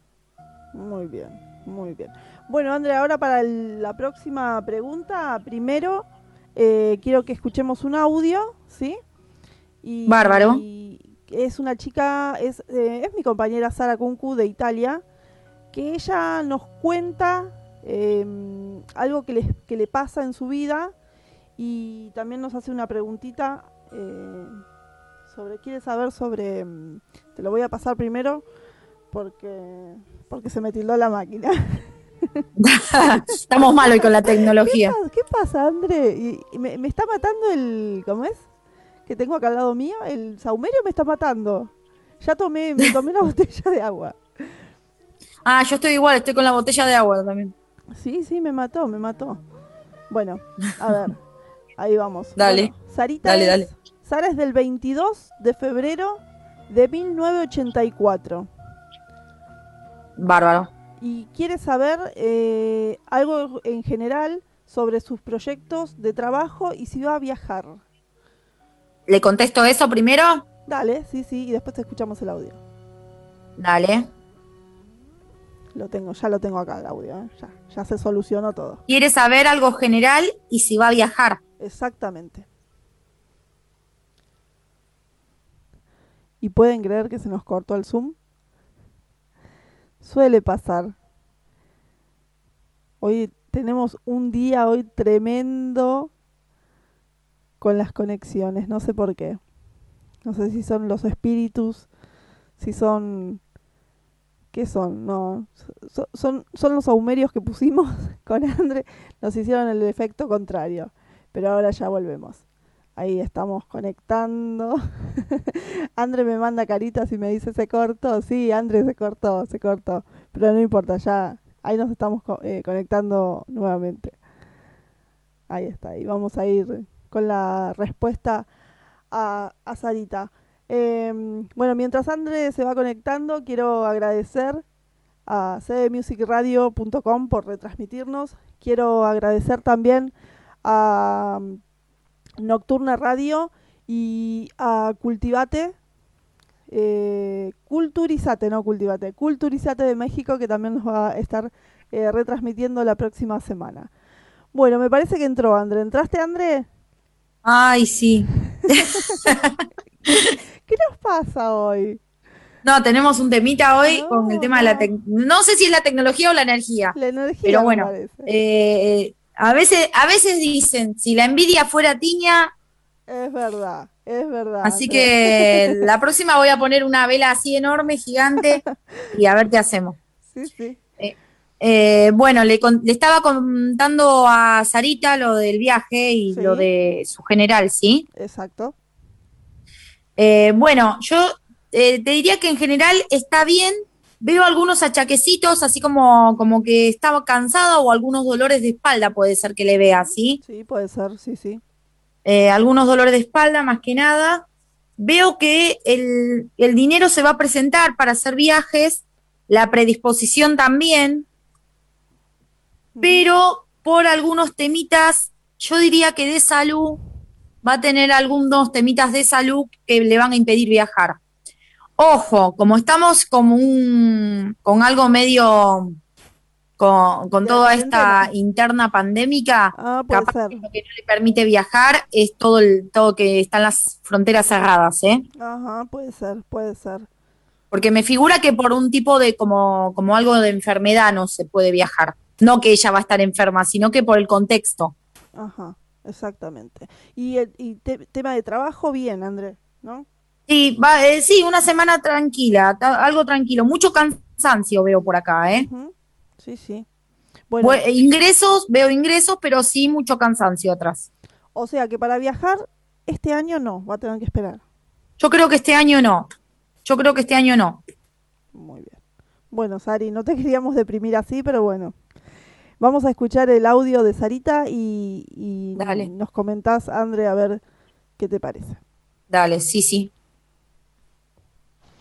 Muy bien, muy bien. Bueno, Andrea, ahora para el- la próxima pregunta, primero eh, quiero que escuchemos un audio, ¿sí? Y, Bárbaro. y es una chica, es, eh, es mi compañera Sara Kunku de Italia, que ella nos cuenta eh, algo que le, que le pasa en su vida y también nos hace una preguntita eh, sobre, quiere saber sobre, mm, te lo voy a pasar primero porque, porque se me tildó la máquina. Estamos mal hoy con la tecnología. ¿Qué pasa, André? Y, y me, me está matando el, ¿cómo es? Que tengo acá al lado mío, el saumerio me está matando. Ya tomé, me tomé una botella de agua. Ah, yo estoy igual, estoy con la botella de agua también. Sí, sí, me mató, me mató. Bueno, a ver, ahí vamos. Dale. Bueno, Sarita Dale, es- dale. Sara es del 22 de febrero de 1984 Bárbaro. y quiere saber eh, algo en general sobre sus proyectos de trabajo y si va a viajar. ¿Le contesto eso primero? Dale, sí, sí, y después te escuchamos el audio. Dale. Lo tengo, ya lo tengo acá el audio, ¿eh? ya, ya se solucionó todo. Quiere saber algo general y si va a viajar. Exactamente. ¿Y pueden creer que se nos cortó el Zoom? Suele pasar. Hoy tenemos un día hoy tremendo con las conexiones, no sé por qué. No sé si son los espíritus, si son... ¿Qué son? No, so- son, son los aumerios que pusimos con Andre, nos hicieron el efecto contrario. Pero ahora ya volvemos. Ahí estamos conectando. Andre me manda caritas y me dice, ¿se cortó? Sí, Andre se cortó, se cortó. Pero no importa, ya ahí nos estamos eh, conectando nuevamente. Ahí está, y vamos a ir con la respuesta a, a Sarita. Em, bueno, mientras Andre se va conectando, quiero agradecer a cdmusicradio.com por retransmitirnos. Quiero agradecer también a mm, Nocturna Radio y a Cultivate, eh, Culturizate, no Cultivate, Culturizate de México que también nos va a estar eh, retransmitiendo la próxima semana. Bueno, me parece que entró André. ¿Entraste, André? Ay, sí. ¿Qué nos pasa hoy? No, tenemos un temita hoy No, con el tema de la no. tecnología. No sé si es la tecnología o la energía. La energía, Pero bueno. Eh, a veces, a veces dicen, si la envidia fuera tiña, Es verdad, es verdad. así que la próxima voy a poner una vela así enorme, gigante, y a ver qué hacemos. Sí, sí. Eh, bueno, le, estaba contando a Sarita lo del viaje y Sí. lo de su general, ¿sí? Exacto. Eh, bueno, yo eh, te diría que en general está bien. Veo algunos achaquecitos, así como, como que estaba cansado o algunos dolores de espalda puede ser que le vea, ¿sí? Sí, puede ser, sí, sí. Eh, algunos dolores de espalda más que nada. Veo que el, el dinero se va a presentar para hacer viajes, la predisposición también, pero por algunos temitas, yo diría que de salud, va a tener algunos temitas de salud que le van a impedir viajar. Ojo, como estamos como un, con algo medio, con, con toda esta interna pandémica, Ah, capaz que lo que no le permite viajar es todo el, todo que están las fronteras cerradas, ¿eh? Ajá, puede ser, puede ser. Porque me figura que por un tipo de como, como algo de enfermedad no se puede viajar. No que ella va a estar enferma, sino que por el contexto. Ajá, exactamente. Y, el, y te- tema de trabajo, bien, André, ¿no? Sí, va, eh, sí, una semana tranquila, algo tranquilo. Mucho cansancio veo por acá, ¿eh? Sí, sí. Bueno, Bue- ingresos, veo ingresos, pero sí mucho cansancio atrás. o sea que para viajar este año no, va a tener que esperar. Yo creo que este año no. Yo creo que este año no. Muy bien. Bueno, Sari, no te queríamos deprimir así, pero bueno. Vamos a escuchar el audio de Sarita y, y Dale. nos comentás, André, a ver qué te parece. Dale, sí, sí.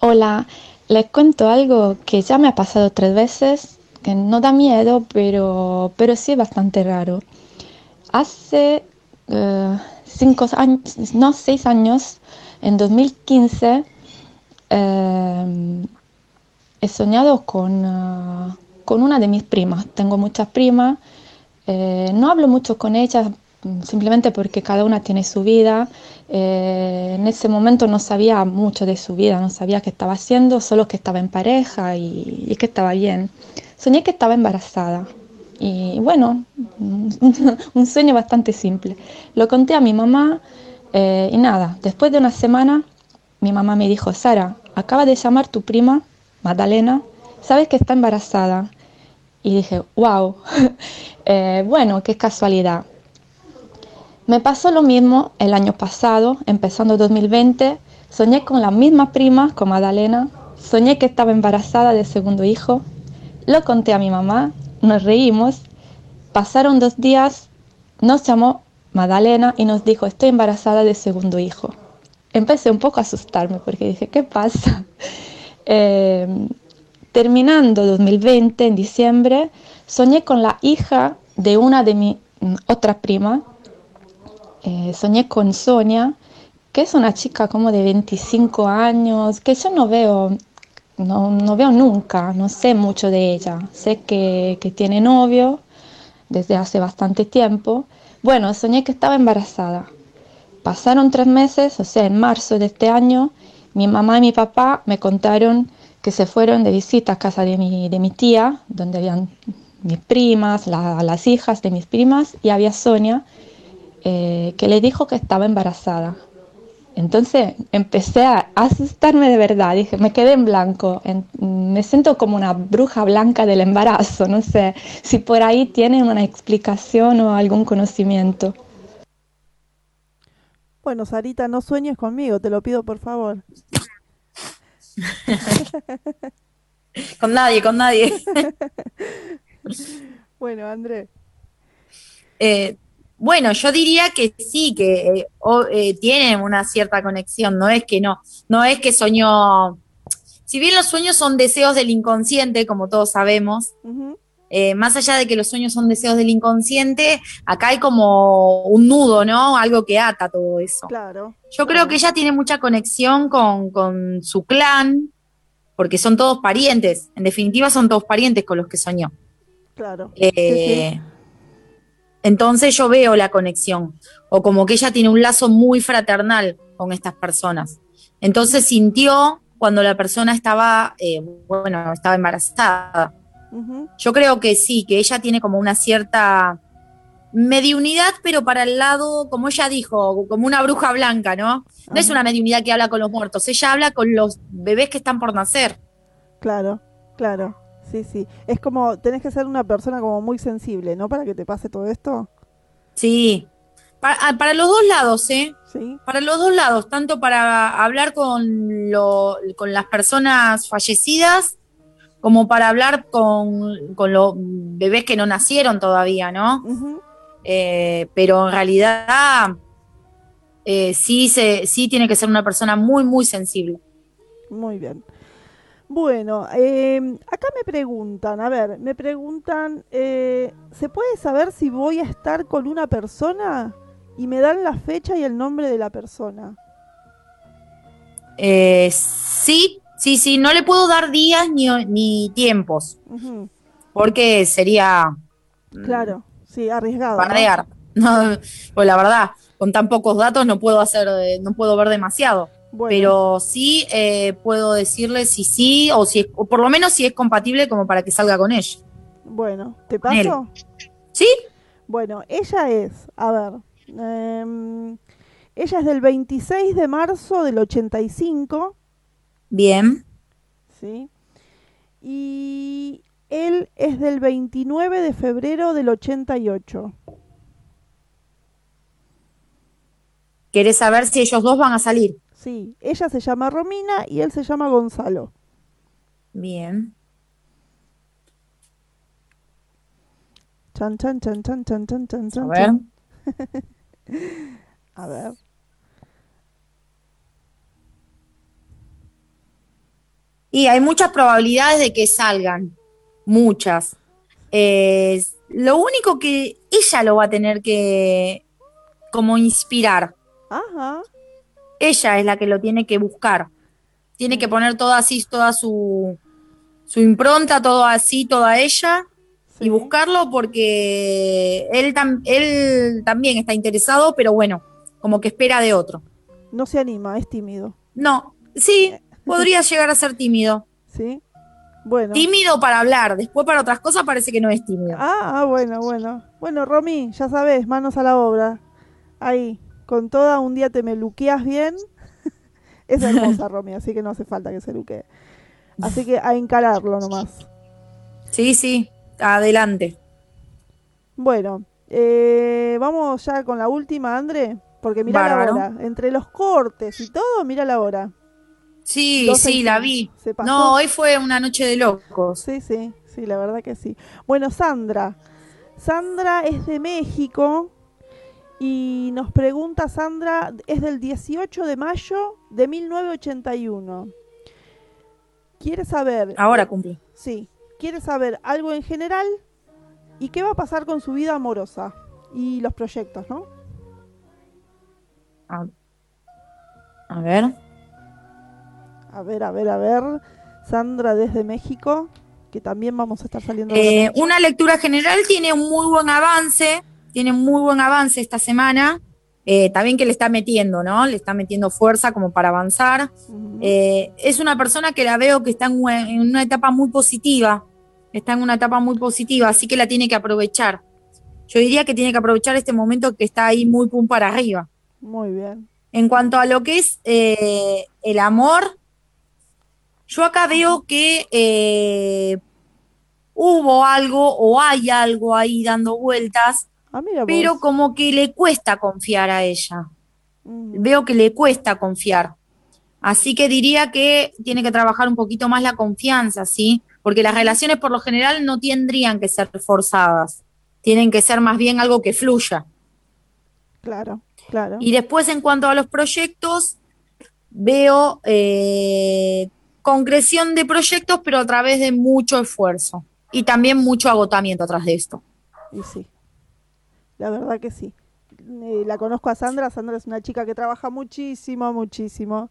Hola, les cuento algo que ya me ha pasado tres veces, que no da miedo, pero, pero sí es bastante raro. Hace eh, cinco años, no, seis años, en 2015, eh, he soñado con, ah, con una de mis primas. Tengo muchas primas, eh, no hablo mucho con ellas mm, simplemente porque cada una tiene su vida. Eh, en ese momento no sabía mucho de su vida, no sabía qué estaba haciendo, solo que estaba en pareja y, y que estaba bien. Soñé que estaba embarazada. Y bueno, un sueño bastante simple. Lo conté a mi mamá eh, y nada, después de una semana mi mamá me dijo, Sara, acaba de llamar tu prima, Magdalena, sabes que está embarazada. Y dije, wow, Eh, bueno, qué casualidad. Me pasó lo mismo el año pasado, empezando 2020, Soñé con la misma prima, con Madalena. Soñé que estaba embarazada del segundo hijo. Lo conté a mi mamá, nos reímos. Pasaron dos días, nos llamó Madalena y nos dijo, estoy embarazada del segundo hijo. Empecé un poco a asustarme porque dije, ¿qué pasa? Eh, terminando 2020, en diciembre, soñé con la hija de una de mi mm, otra prima. Eh, soñé con Sonia, que es una chica como de 25 años, que yo no veo, no, veo nunca, no sé mucho de ella. Sé que, que tiene novio desde hace bastante tiempo. Bueno, soñé que estaba embarazada. Pasaron tres meses, o sea, en marzo de este año, mi mamá y mi papá me contaron que se fueron de visita a casa de mi, de mi tía, donde habían mis primas, la- las hijas de mis primas, y había Sonia, eh, que le dijo que estaba embarazada. Entonces empecé a asustarme de verdad, dije, me quedé en blanco, en- me siento como una bruja blanca del embarazo, no sé si por ahí tienen una explicación o algún conocimiento. Bueno, Sarita, no sueñes conmigo, te lo pido por favor. Con nadie, con nadie. Bueno, André. Eh, bueno, yo diría que sí, que eh, o- eh, tienen una cierta conexión, no es que no, no es que soñó, si bien los sueños son deseos del inconsciente, como todos sabemos, eh, más allá de que los sueños son deseos del inconsciente, acá hay como un nudo, ¿no? Algo que ata todo eso. Claro. Yo creo que ella tiene mucha conexión con, con su clan, porque son todos parientes, en definitiva son todos parientes con los que soñó. Claro. Eh, Entonces yo veo la conexión, o como que ella tiene un lazo muy fraternal con estas personas. Entonces sintió cuando la persona estaba, eh, bueno, estaba embarazada. Yo creo que sí, que ella tiene como una cierta mediunidad, pero para el lado, como ella dijo, como una bruja blanca, ¿no? No es una mediunidad que habla con los muertos, ella habla con los bebés que están por nacer. Claro, claro. Sí, sí. Es como, tenés que ser una persona como muy sensible, ¿no? Para que te pase todo esto. Sí. Para, ah, para los dos lados, ¿eh? Sí. Para los dos lados, tanto para hablar con, lo- con las personas fallecidas como para hablar con, con los bebés que no nacieron todavía, ¿no? Eh, pero en realidad eh, sí, se, sí tiene que ser una persona muy, muy sensible. Muy bien. Bueno, eh, acá me preguntan, a ver, me preguntan, eh, ¿se puede saber si voy a estar con una persona? Y me dan la fecha y el nombre de la persona. Sí, sí, sí, no le puedo dar días ni, ni tiempos, porque sería Claro, sí, arriesgado. bardear. No, pues la verdad, con tan pocos datos no puedo hacer, eh, no puedo ver demasiado. Bueno, Pero sí eh, puedo decirle si sí, o si es- o por lo menos si es compatible como para que salga con ella. bueno, ¿te paso? ¿Sí? Bueno, ella es, a ver, em, ella es del 26 de marzo del 85, Bien. ¿sí? Y él es del 29 de febrero del 88. ¿Querés saber si ellos dos van a salir? Sí, ella se llama Romina y él se llama Gonzalo. Bien. Chan, chan, chan, chan, chan, chan, chan, A ver. A ver. Y hay muchas probabilidades de que salgan. Muchas. Eh, lo único que ella lo va a tener que como inspirar. Ajá. Ella es la que lo tiene que buscar. Tiene que poner toda así, toda su, su impronta, todo así, toda ella, sí. y buscarlo porque él, tam- él también está interesado, pero bueno, como que espera de otro. No se anima, es tímido. No, sí, podría llegar a ser tímido. ¿Sí? Bueno. Tímido para hablar, después para otras cosas parece que no es tímido. Ah, ah, bueno, bueno. Bueno, Romy, ya sabes, manos a la obra. Ahí, con toda un día te me luqueas bien. es hermosa, Romy, así que no hace falta que se luquee. Así que a encararlo nomás. Sí, sí, adelante. Bueno, eh, vamos ya con la última, André, Porque mira la hora. Entre los cortes y todo, mira la hora. Sí, sí, la vi. ¿Se pasó? No, hoy fue una noche de locos. Sí, sí, sí, la verdad que sí. Bueno, Sandra. Sandra es de México y nos pregunta, Sandra, es del 18 de mayo de 1981. Quiere saber... Ahora cumple. Sí, quiere saber algo en general y qué va a pasar con su vida amorosa y los proyectos, ¿no? A, a ver. A ver, a ver, a ver. Sandra desde México, que también vamos a estar saliendo. Eh, una lectura general tiene un muy buen avance, tiene un muy buen avance esta semana. Eh, también que le está metiendo, ¿no? Le está metiendo fuerza como para avanzar. Eh, es una persona que la veo que está en una, en una etapa muy positiva, está en una etapa muy positiva, así que la tiene que aprovechar. Yo diría que tiene que aprovechar este momento que está ahí muy pum para arriba. Muy bien. En cuanto a lo que es eh, el amor, yo acá veo que eh, hubo algo o hay algo ahí dando vueltas, Ah, pero como que le cuesta confiar a ella. Veo que le cuesta confiar. Así que diría que tiene que trabajar un poquito más la confianza, ¿sí? Porque las relaciones por lo general no tendrían que ser forzadas, tienen que ser más bien algo que fluya. Claro, claro. Y después, en cuanto a los proyectos, veo eh, concreción de proyectos, pero a través de mucho esfuerzo y también mucho agotamiento atrás de esto. Y sí, la verdad que sí. Eh, la conozco a Sandra, Sandra es una chica que trabaja muchísimo, muchísimo.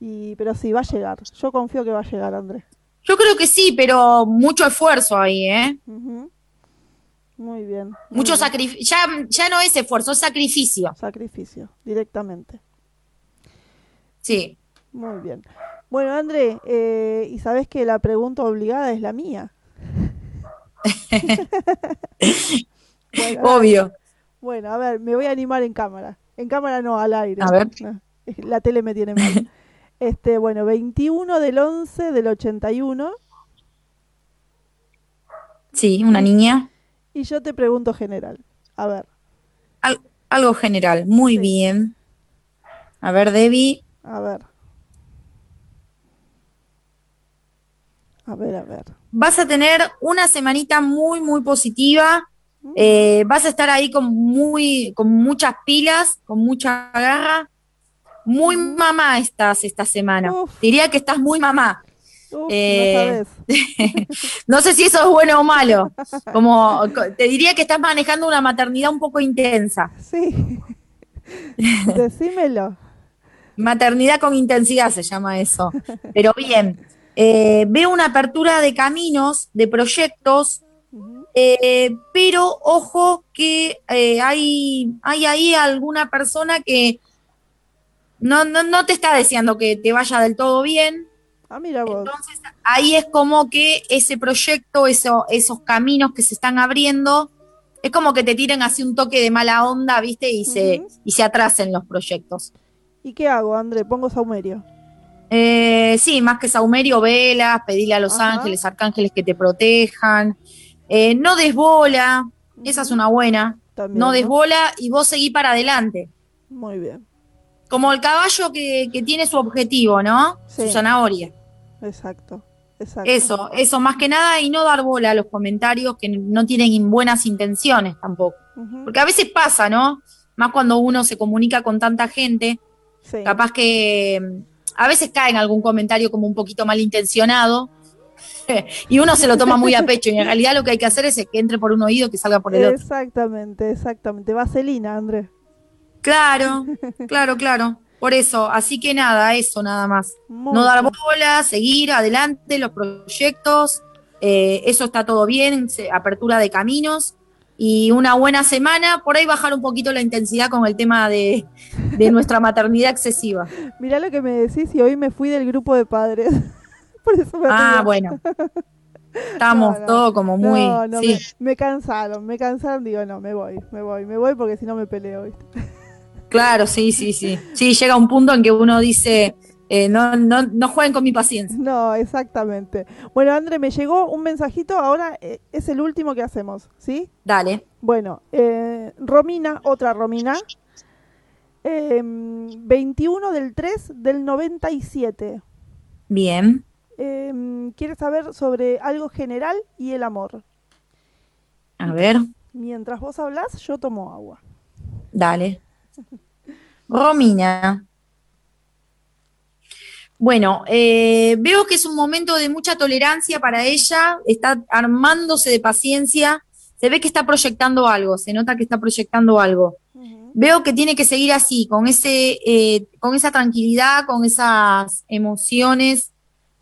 Y, pero sí, va a llegar. Yo confío que va a llegar, Andrés. Yo creo que sí, pero mucho esfuerzo ahí, ¿eh? Ujú. Muy bien. muy Mucho sacrificio. Ya, ya no es esfuerzo, es sacrificio. Sacrificio, directamente. Sí. Muy bien. Bueno, André, eh, y sabes que la pregunta obligada es la mía. Bueno, Obvio. Bueno, a ver, me voy a animar en cámara. En cámara no, al aire. A ver. No, La tele me tiene mal. Este, bueno, 21 del 11 del 81. Sí, una niña. Y yo te pregunto general. A ver, Al- algo general. Muy Sí. bien. A ver, Debbie. a ver. A ver, a ver. Vas a tener una semanita muy, muy positiva. Eh, vas a estar ahí con muy, con muchas pilas, con mucha garra. Muy mamá estás esta semana. Uf. Diría que estás muy mamá. Uf, Eh, no. No sé si eso es bueno o malo. Como co- te diría que estás manejando una maternidad un poco intensa. Sí. Decímelo. Maternidad con intensidad se llama eso. Pero bien, eh, veo una apertura de caminos, de proyectos, eh, pero ojo que eh, hay, hay ahí alguna persona que no, no, no te está deseando que te vaya del todo bien. Ah, mira vos. Entonces ahí es como que ese proyecto, eso, esos caminos que se están abriendo, es como que te tiren así un toque de mala onda, ¿viste? Y se, y se atrasen los proyectos. ¿Y qué hago, André? Pongo saumerio. Eh, sí, más que saumerio, velas, pedirle a los Ajá. ángeles, arcángeles que te protejan. Eh, no desbola, esa es una buena. También, No ¿no? desbola y vos seguí para adelante. Muy bien. Como el caballo que, que tiene su objetivo, ¿no? Sí. Su zanahoria. Exacto. Exacto. Eso, eso más que nada y no dar bola a los comentarios que no tienen buenas intenciones tampoco. Porque a veces pasa, ¿no? Más cuando uno se comunica con tanta gente, Sí. capaz que a veces cae en algún comentario como un poquito malintencionado y uno se lo toma muy a pecho y en realidad lo que hay que hacer es que entre por un oído que salga por el otro. Exactamente, exactamente. Vaselina, André. Claro, claro, claro. Por eso, así que nada, eso nada más. Muy No dar bola, seguir adelante los proyectos, eh, eso está todo bien, apertura de caminos y una buena semana, por ahí bajar un poquito la intensidad con el tema de, de nuestra maternidad excesiva. Mirá lo que me decís y hoy me fui del grupo de padres. Por eso me Ah, río. bueno. Estamos No, no. todos como muy... No, no, sí. me, me cansaron, me cansaron, digo, no, me voy, me voy, me voy porque si no me peleo, ¿viste? Claro, sí, sí, sí. Sí, llega un punto en que uno dice, eh, no, no, no jueguen con mi paciencia. No, exactamente. Bueno, André, me llegó un mensajito, ahora eh, es el último que hacemos, ¿sí? Dale. Bueno, eh, Romina, otra Romina, Em, 21 del 3 del 97. Bien. Em, quiere saber sobre algo general y el amor. A ver, Mientras vos hablas, yo tomo agua. dale. Romina. Bueno, eh, veo que es un momento de mucha tolerancia para ella, está armándose de paciencia, se ve que está proyectando algo, se nota que está proyectando algo. Veo que tiene que seguir así, con ese, eh, con esa tranquilidad, con esas emociones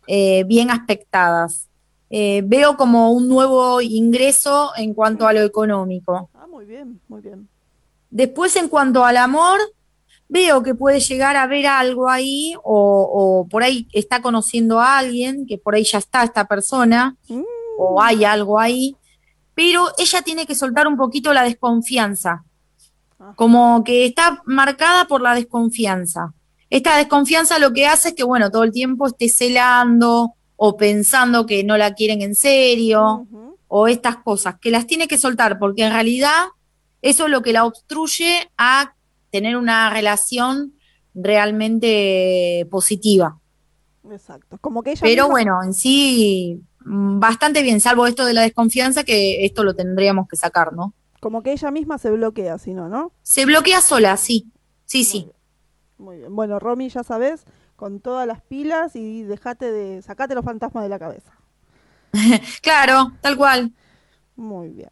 eh, bien aspectadas. Eh, veo como un nuevo ingreso en cuanto a lo económico. Ah, muy bien, muy bien. Después, en cuanto al amor, veo que puede llegar a ver algo ahí, o, o por ahí está conociendo a alguien, que por ahí ya está esta persona, o hay algo ahí, pero ella tiene que soltar un poquito la desconfianza, como que está marcada por la desconfianza. Esta desconfianza lo que hace es que, bueno, todo el tiempo esté celando o pensando que no la quieren en serio, o estas cosas, que las tiene que soltar, porque en realidad eso es lo que la obstruye a tener una relación realmente positiva. Exacto. Como que ella Pero misma- bueno, en sí, mm, bastante bien, salvo esto de la desconfianza, que esto lo tendríamos que sacar, ¿no? Como que ella misma se bloquea, si no, ¿no? Se bloquea sola, sí. Sí, sí. Muy bien. Bueno, Romy, ya sabes, con todas las pilas y dejate de. sacate los fantasmas de la cabeza. Claro, tal cual. Muy bien.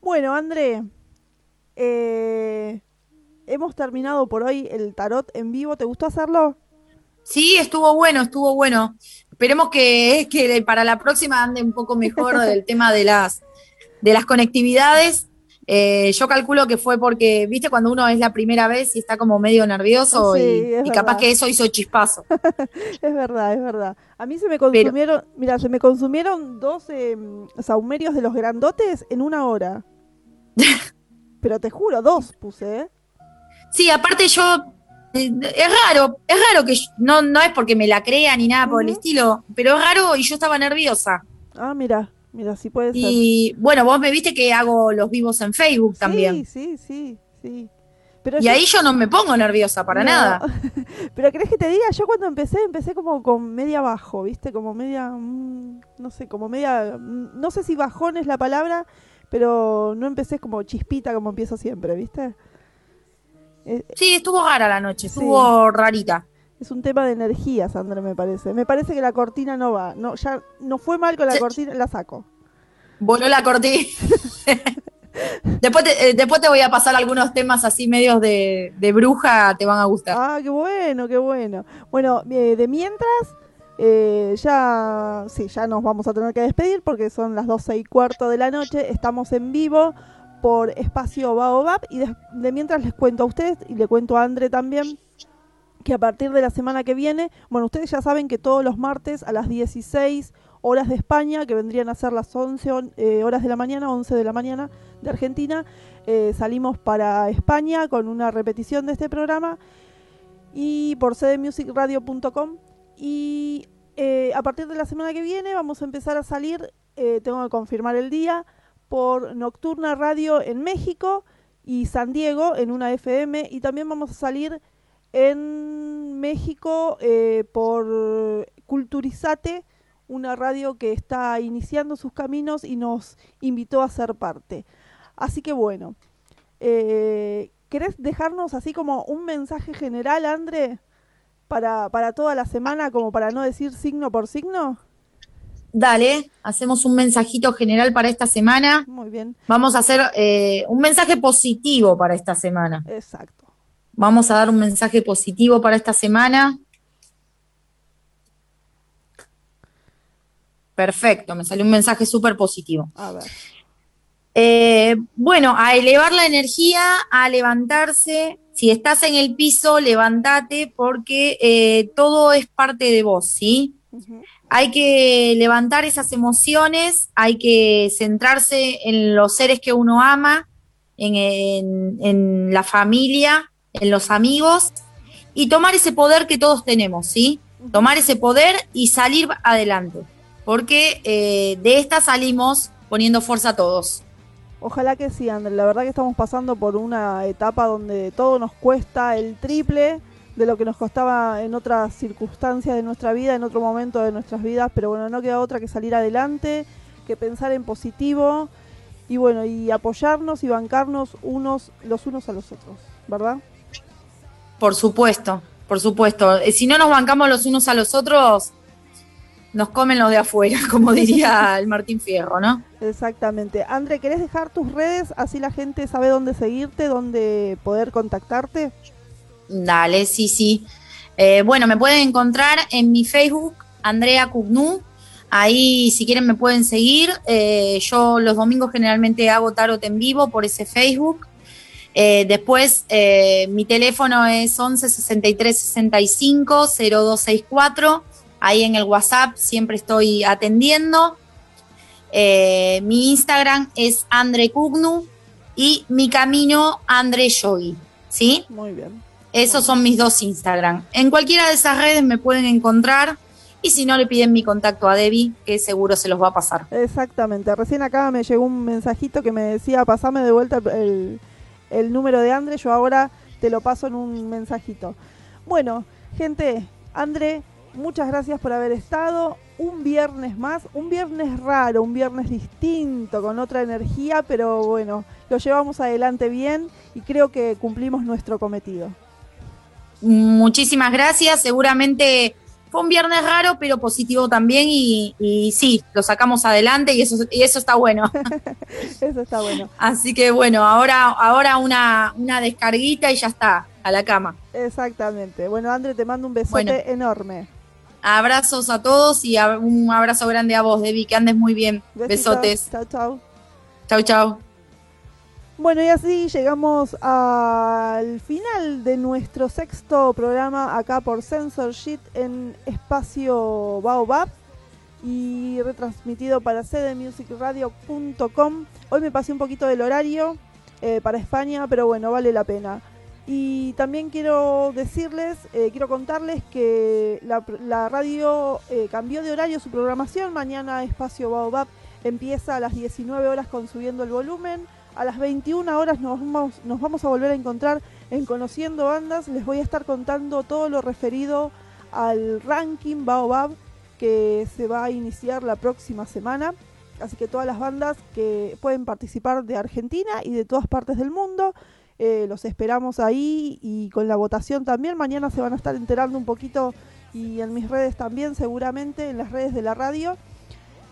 Bueno, André, eh, hemos terminado por hoy el tarot en vivo. ¿Te gustó hacerlo? Sí, estuvo bueno, estuvo bueno. Esperemos que, que para la próxima ande un poco mejor el tema de las, de las conectividades. Eh, yo calculo que fue porque, viste, cuando uno es la primera vez y está como medio nervioso Sí, y, capaz que eso hizo chispazo. Es verdad, es verdad. A mí se me consumieron, mira, se me consumieron dos eh, saumerios de los grandotes en una hora. Pero te juro, dos puse, ¿eh? Sí, aparte yo, eh, es raro, es raro que yo- no, no es porque me la crea ni nada por el estilo, pero es raro y yo estaba nerviosa. Ah, mira, mira, sí puede ser. Y bueno, vos me viste que hago los vivos en Facebook también. Sí, sí, sí, sí. Pero Y yo- ahí yo no me pongo nerviosa para No. nada. Pero querés que te diga, yo cuando empecé, empecé como con media bajo, ¿viste? Como media, mm, no sé, como media, mm, no sé si bajón es la palabra, pero no empecé como chispita como empiezo siempre, ¿viste? Sí, estuvo rara la noche, estuvo rarita. Es un tema de energía, Sandra, me parece. Me parece que la cortina no va. No, ya no fue mal con la cortina, la saco. Voló la cortina. después, te, eh, después te voy a pasar algunos temas así medios de, de bruja, te van a gustar. Ah, qué bueno, qué bueno. Bueno, eh, de mientras, eh, ya, sí, ya nos vamos a tener que despedir porque son las 12 y cuarto de la noche. Estamos en vivo por Espacio Baobab y de, de mientras les cuento a ustedes y le cuento a André también que a partir de la semana que viene, bueno, ustedes ya saben que todos los martes a las 16 horas de España, que vendrían a ser las 11 hon- eh, horas de la mañana, 11 de la mañana de Argentina, eh, salimos para España con una repetición de este programa y por cdmusicradio.com y eh, a partir de la semana que viene vamos a empezar a salir, tengo que confirmar el día, por Nocturna Radio en México y San Diego en una FM y también vamos a salir en México eh, por Culturizate, una radio que está iniciando sus caminos y nos invitó a ser parte. Así que bueno, eh, ¿querés dejarnos así como un mensaje general, André, para, para toda la semana, como para no decir signo por signo? Dale, hacemos un mensajito general para esta semana. Muy bien, Vamos a hacer eh, un mensaje positivo para esta semana. exacto. Vamos a dar un mensaje positivo para esta semana. Perfecto, me salió un mensaje súper positivo. A ver. Eh, bueno, a elevar la energía, a levantarse. Si estás en el piso, levántate porque eh, todo es parte de vos, ¿sí? Hay que levantar esas emociones, hay que centrarse en los seres que uno ama, en, en- en la familia, en los amigos y tomar ese poder que todos tenemos, ¿sí? Tomar ese poder y salir adelante, porque eh, de esta salimos poniendo fuerza a todos. Ojalá que sí, André. La verdad que estamos pasando por una etapa donde todo nos cuesta el triple de lo que nos costaba en otras circunstancias de nuestra vida, en otro momento de nuestras vidas, pero bueno, no queda otra que salir adelante, que pensar en positivo y bueno, y apoyarnos y bancarnos unos los unos a los otros, ¿verdad? Por supuesto, por supuesto. Eh, Si no nos bancamos los unos a los otros, nos comen los de afuera, como diría el Martín Fierro, ¿no? Exactamente. André, ¿querés dejar tus redes así la gente sabe dónde seguirte, dónde poder contactarte? Dale, sí, sí. Eh, bueno, me pueden encontrar en mi Facebook, Andrea Cugnu. Ahí, si quieren, me pueden seguir. Eh, yo los domingos generalmente hago tarot en vivo por ese Facebook. Eh, después, eh, mi teléfono es 11 63 65 0264. Ahí en el WhatsApp siempre estoy atendiendo. Eh, mi Instagram es Andre Cugnu y mi camino Andre Yogi. ¿Sí? Muy bien. Esos son mis dos Instagram. En cualquiera de esas redes me pueden encontrar. Y si no, le piden mi contacto a Debbie, que seguro se los va a pasar. Exactamente. Recién acá me llegó un mensajito que me decía, pasame de vuelta el, el número de André. Yo ahora te lo paso en un mensajito. Bueno, gente, André, muchas gracias por haber estado. Un viernes más, un viernes raro, un viernes distinto, con otra energía, pero bueno, lo llevamos adelante bien y creo que cumplimos nuestro cometido. Muchísimas gracias. Seguramente fue un viernes raro, pero positivo también. Y, y sí, lo sacamos adelante y eso, y eso está bueno. Eso está bueno. Así que bueno, ahora, ahora una, una descarguita y ya está, a la cama. Exactamente. Bueno, André, te mando un besote Bueno. enorme. Abrazos a todos y a- un abrazo grande a vos, Debbie, que andes muy bien. Besitos. Besotes. Chao, chao. Chau, chau. Bueno, y así llegamos al final de nuestro sexto programa acá por Censorship en Espacio Baobab y retransmitido para cdmusicradio.com. Hoy me pasé un poquito del horario eh, para España, pero bueno, vale la pena. Y también quiero decirles, eh, quiero contarles que la, la radio eh, cambió de horario su programación. Mañana Espacio Baobab empieza a las 19 horas con Subiendo el Volumen. A las 21 horas nos vamos, nos vamos a volver a encontrar en Conociendo Bandas. Les voy a estar contando todo lo referido al ranking Baobab que se va a iniciar la próxima semana. Así que todas las bandas que pueden participar de Argentina y de todas partes del mundo, eh, los esperamos ahí y con la votación también. Mañana se van a estar enterando un poquito y en mis redes también, seguramente, en las redes de la radio.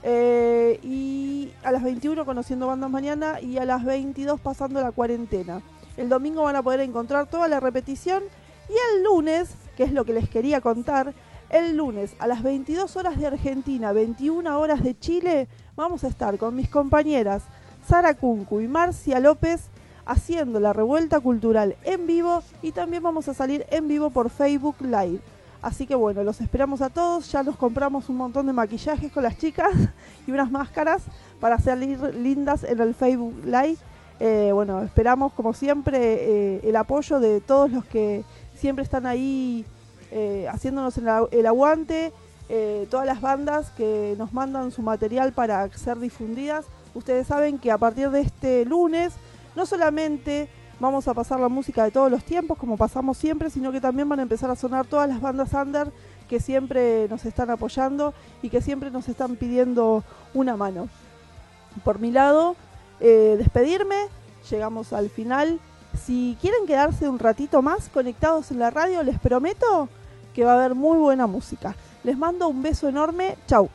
Eh, y a las 21 conociendo bandas mañana y a las 22 pasando la cuarentena. El domingo van a poder encontrar toda la repetición y el lunes, que es lo que les quería contar, el lunes a las 22 horas de Argentina, 21 horas de Chile, vamos a estar con mis compañeras Sara Cuncu y Marcia López haciendo la revuelta cultural en vivo y también vamos a salir en vivo por Facebook Live. Así que bueno, los esperamos a todos. Ya nos compramos un montón de maquillajes con las chicas y unas máscaras para salir lindas en el Facebook Live. Eh, bueno, esperamos como siempre eh, el apoyo de todos los que siempre están ahí eh, haciéndonos el, agu- el aguante. todas las bandas que nos mandan su material para ser difundidas. Ustedes saben que a partir de este lunes no solamente vamos a pasar la música de todos los tiempos como pasamos siempre, sino que también van a empezar a sonar todas las bandas under que siempre nos están apoyando y que siempre nos están pidiendo una mano. Por mi lado, eh, despedirme, llegamos al final. Si quieren quedarse un ratito más conectados en la radio, les prometo que va a haber muy buena música. Les mando un beso enorme, chau.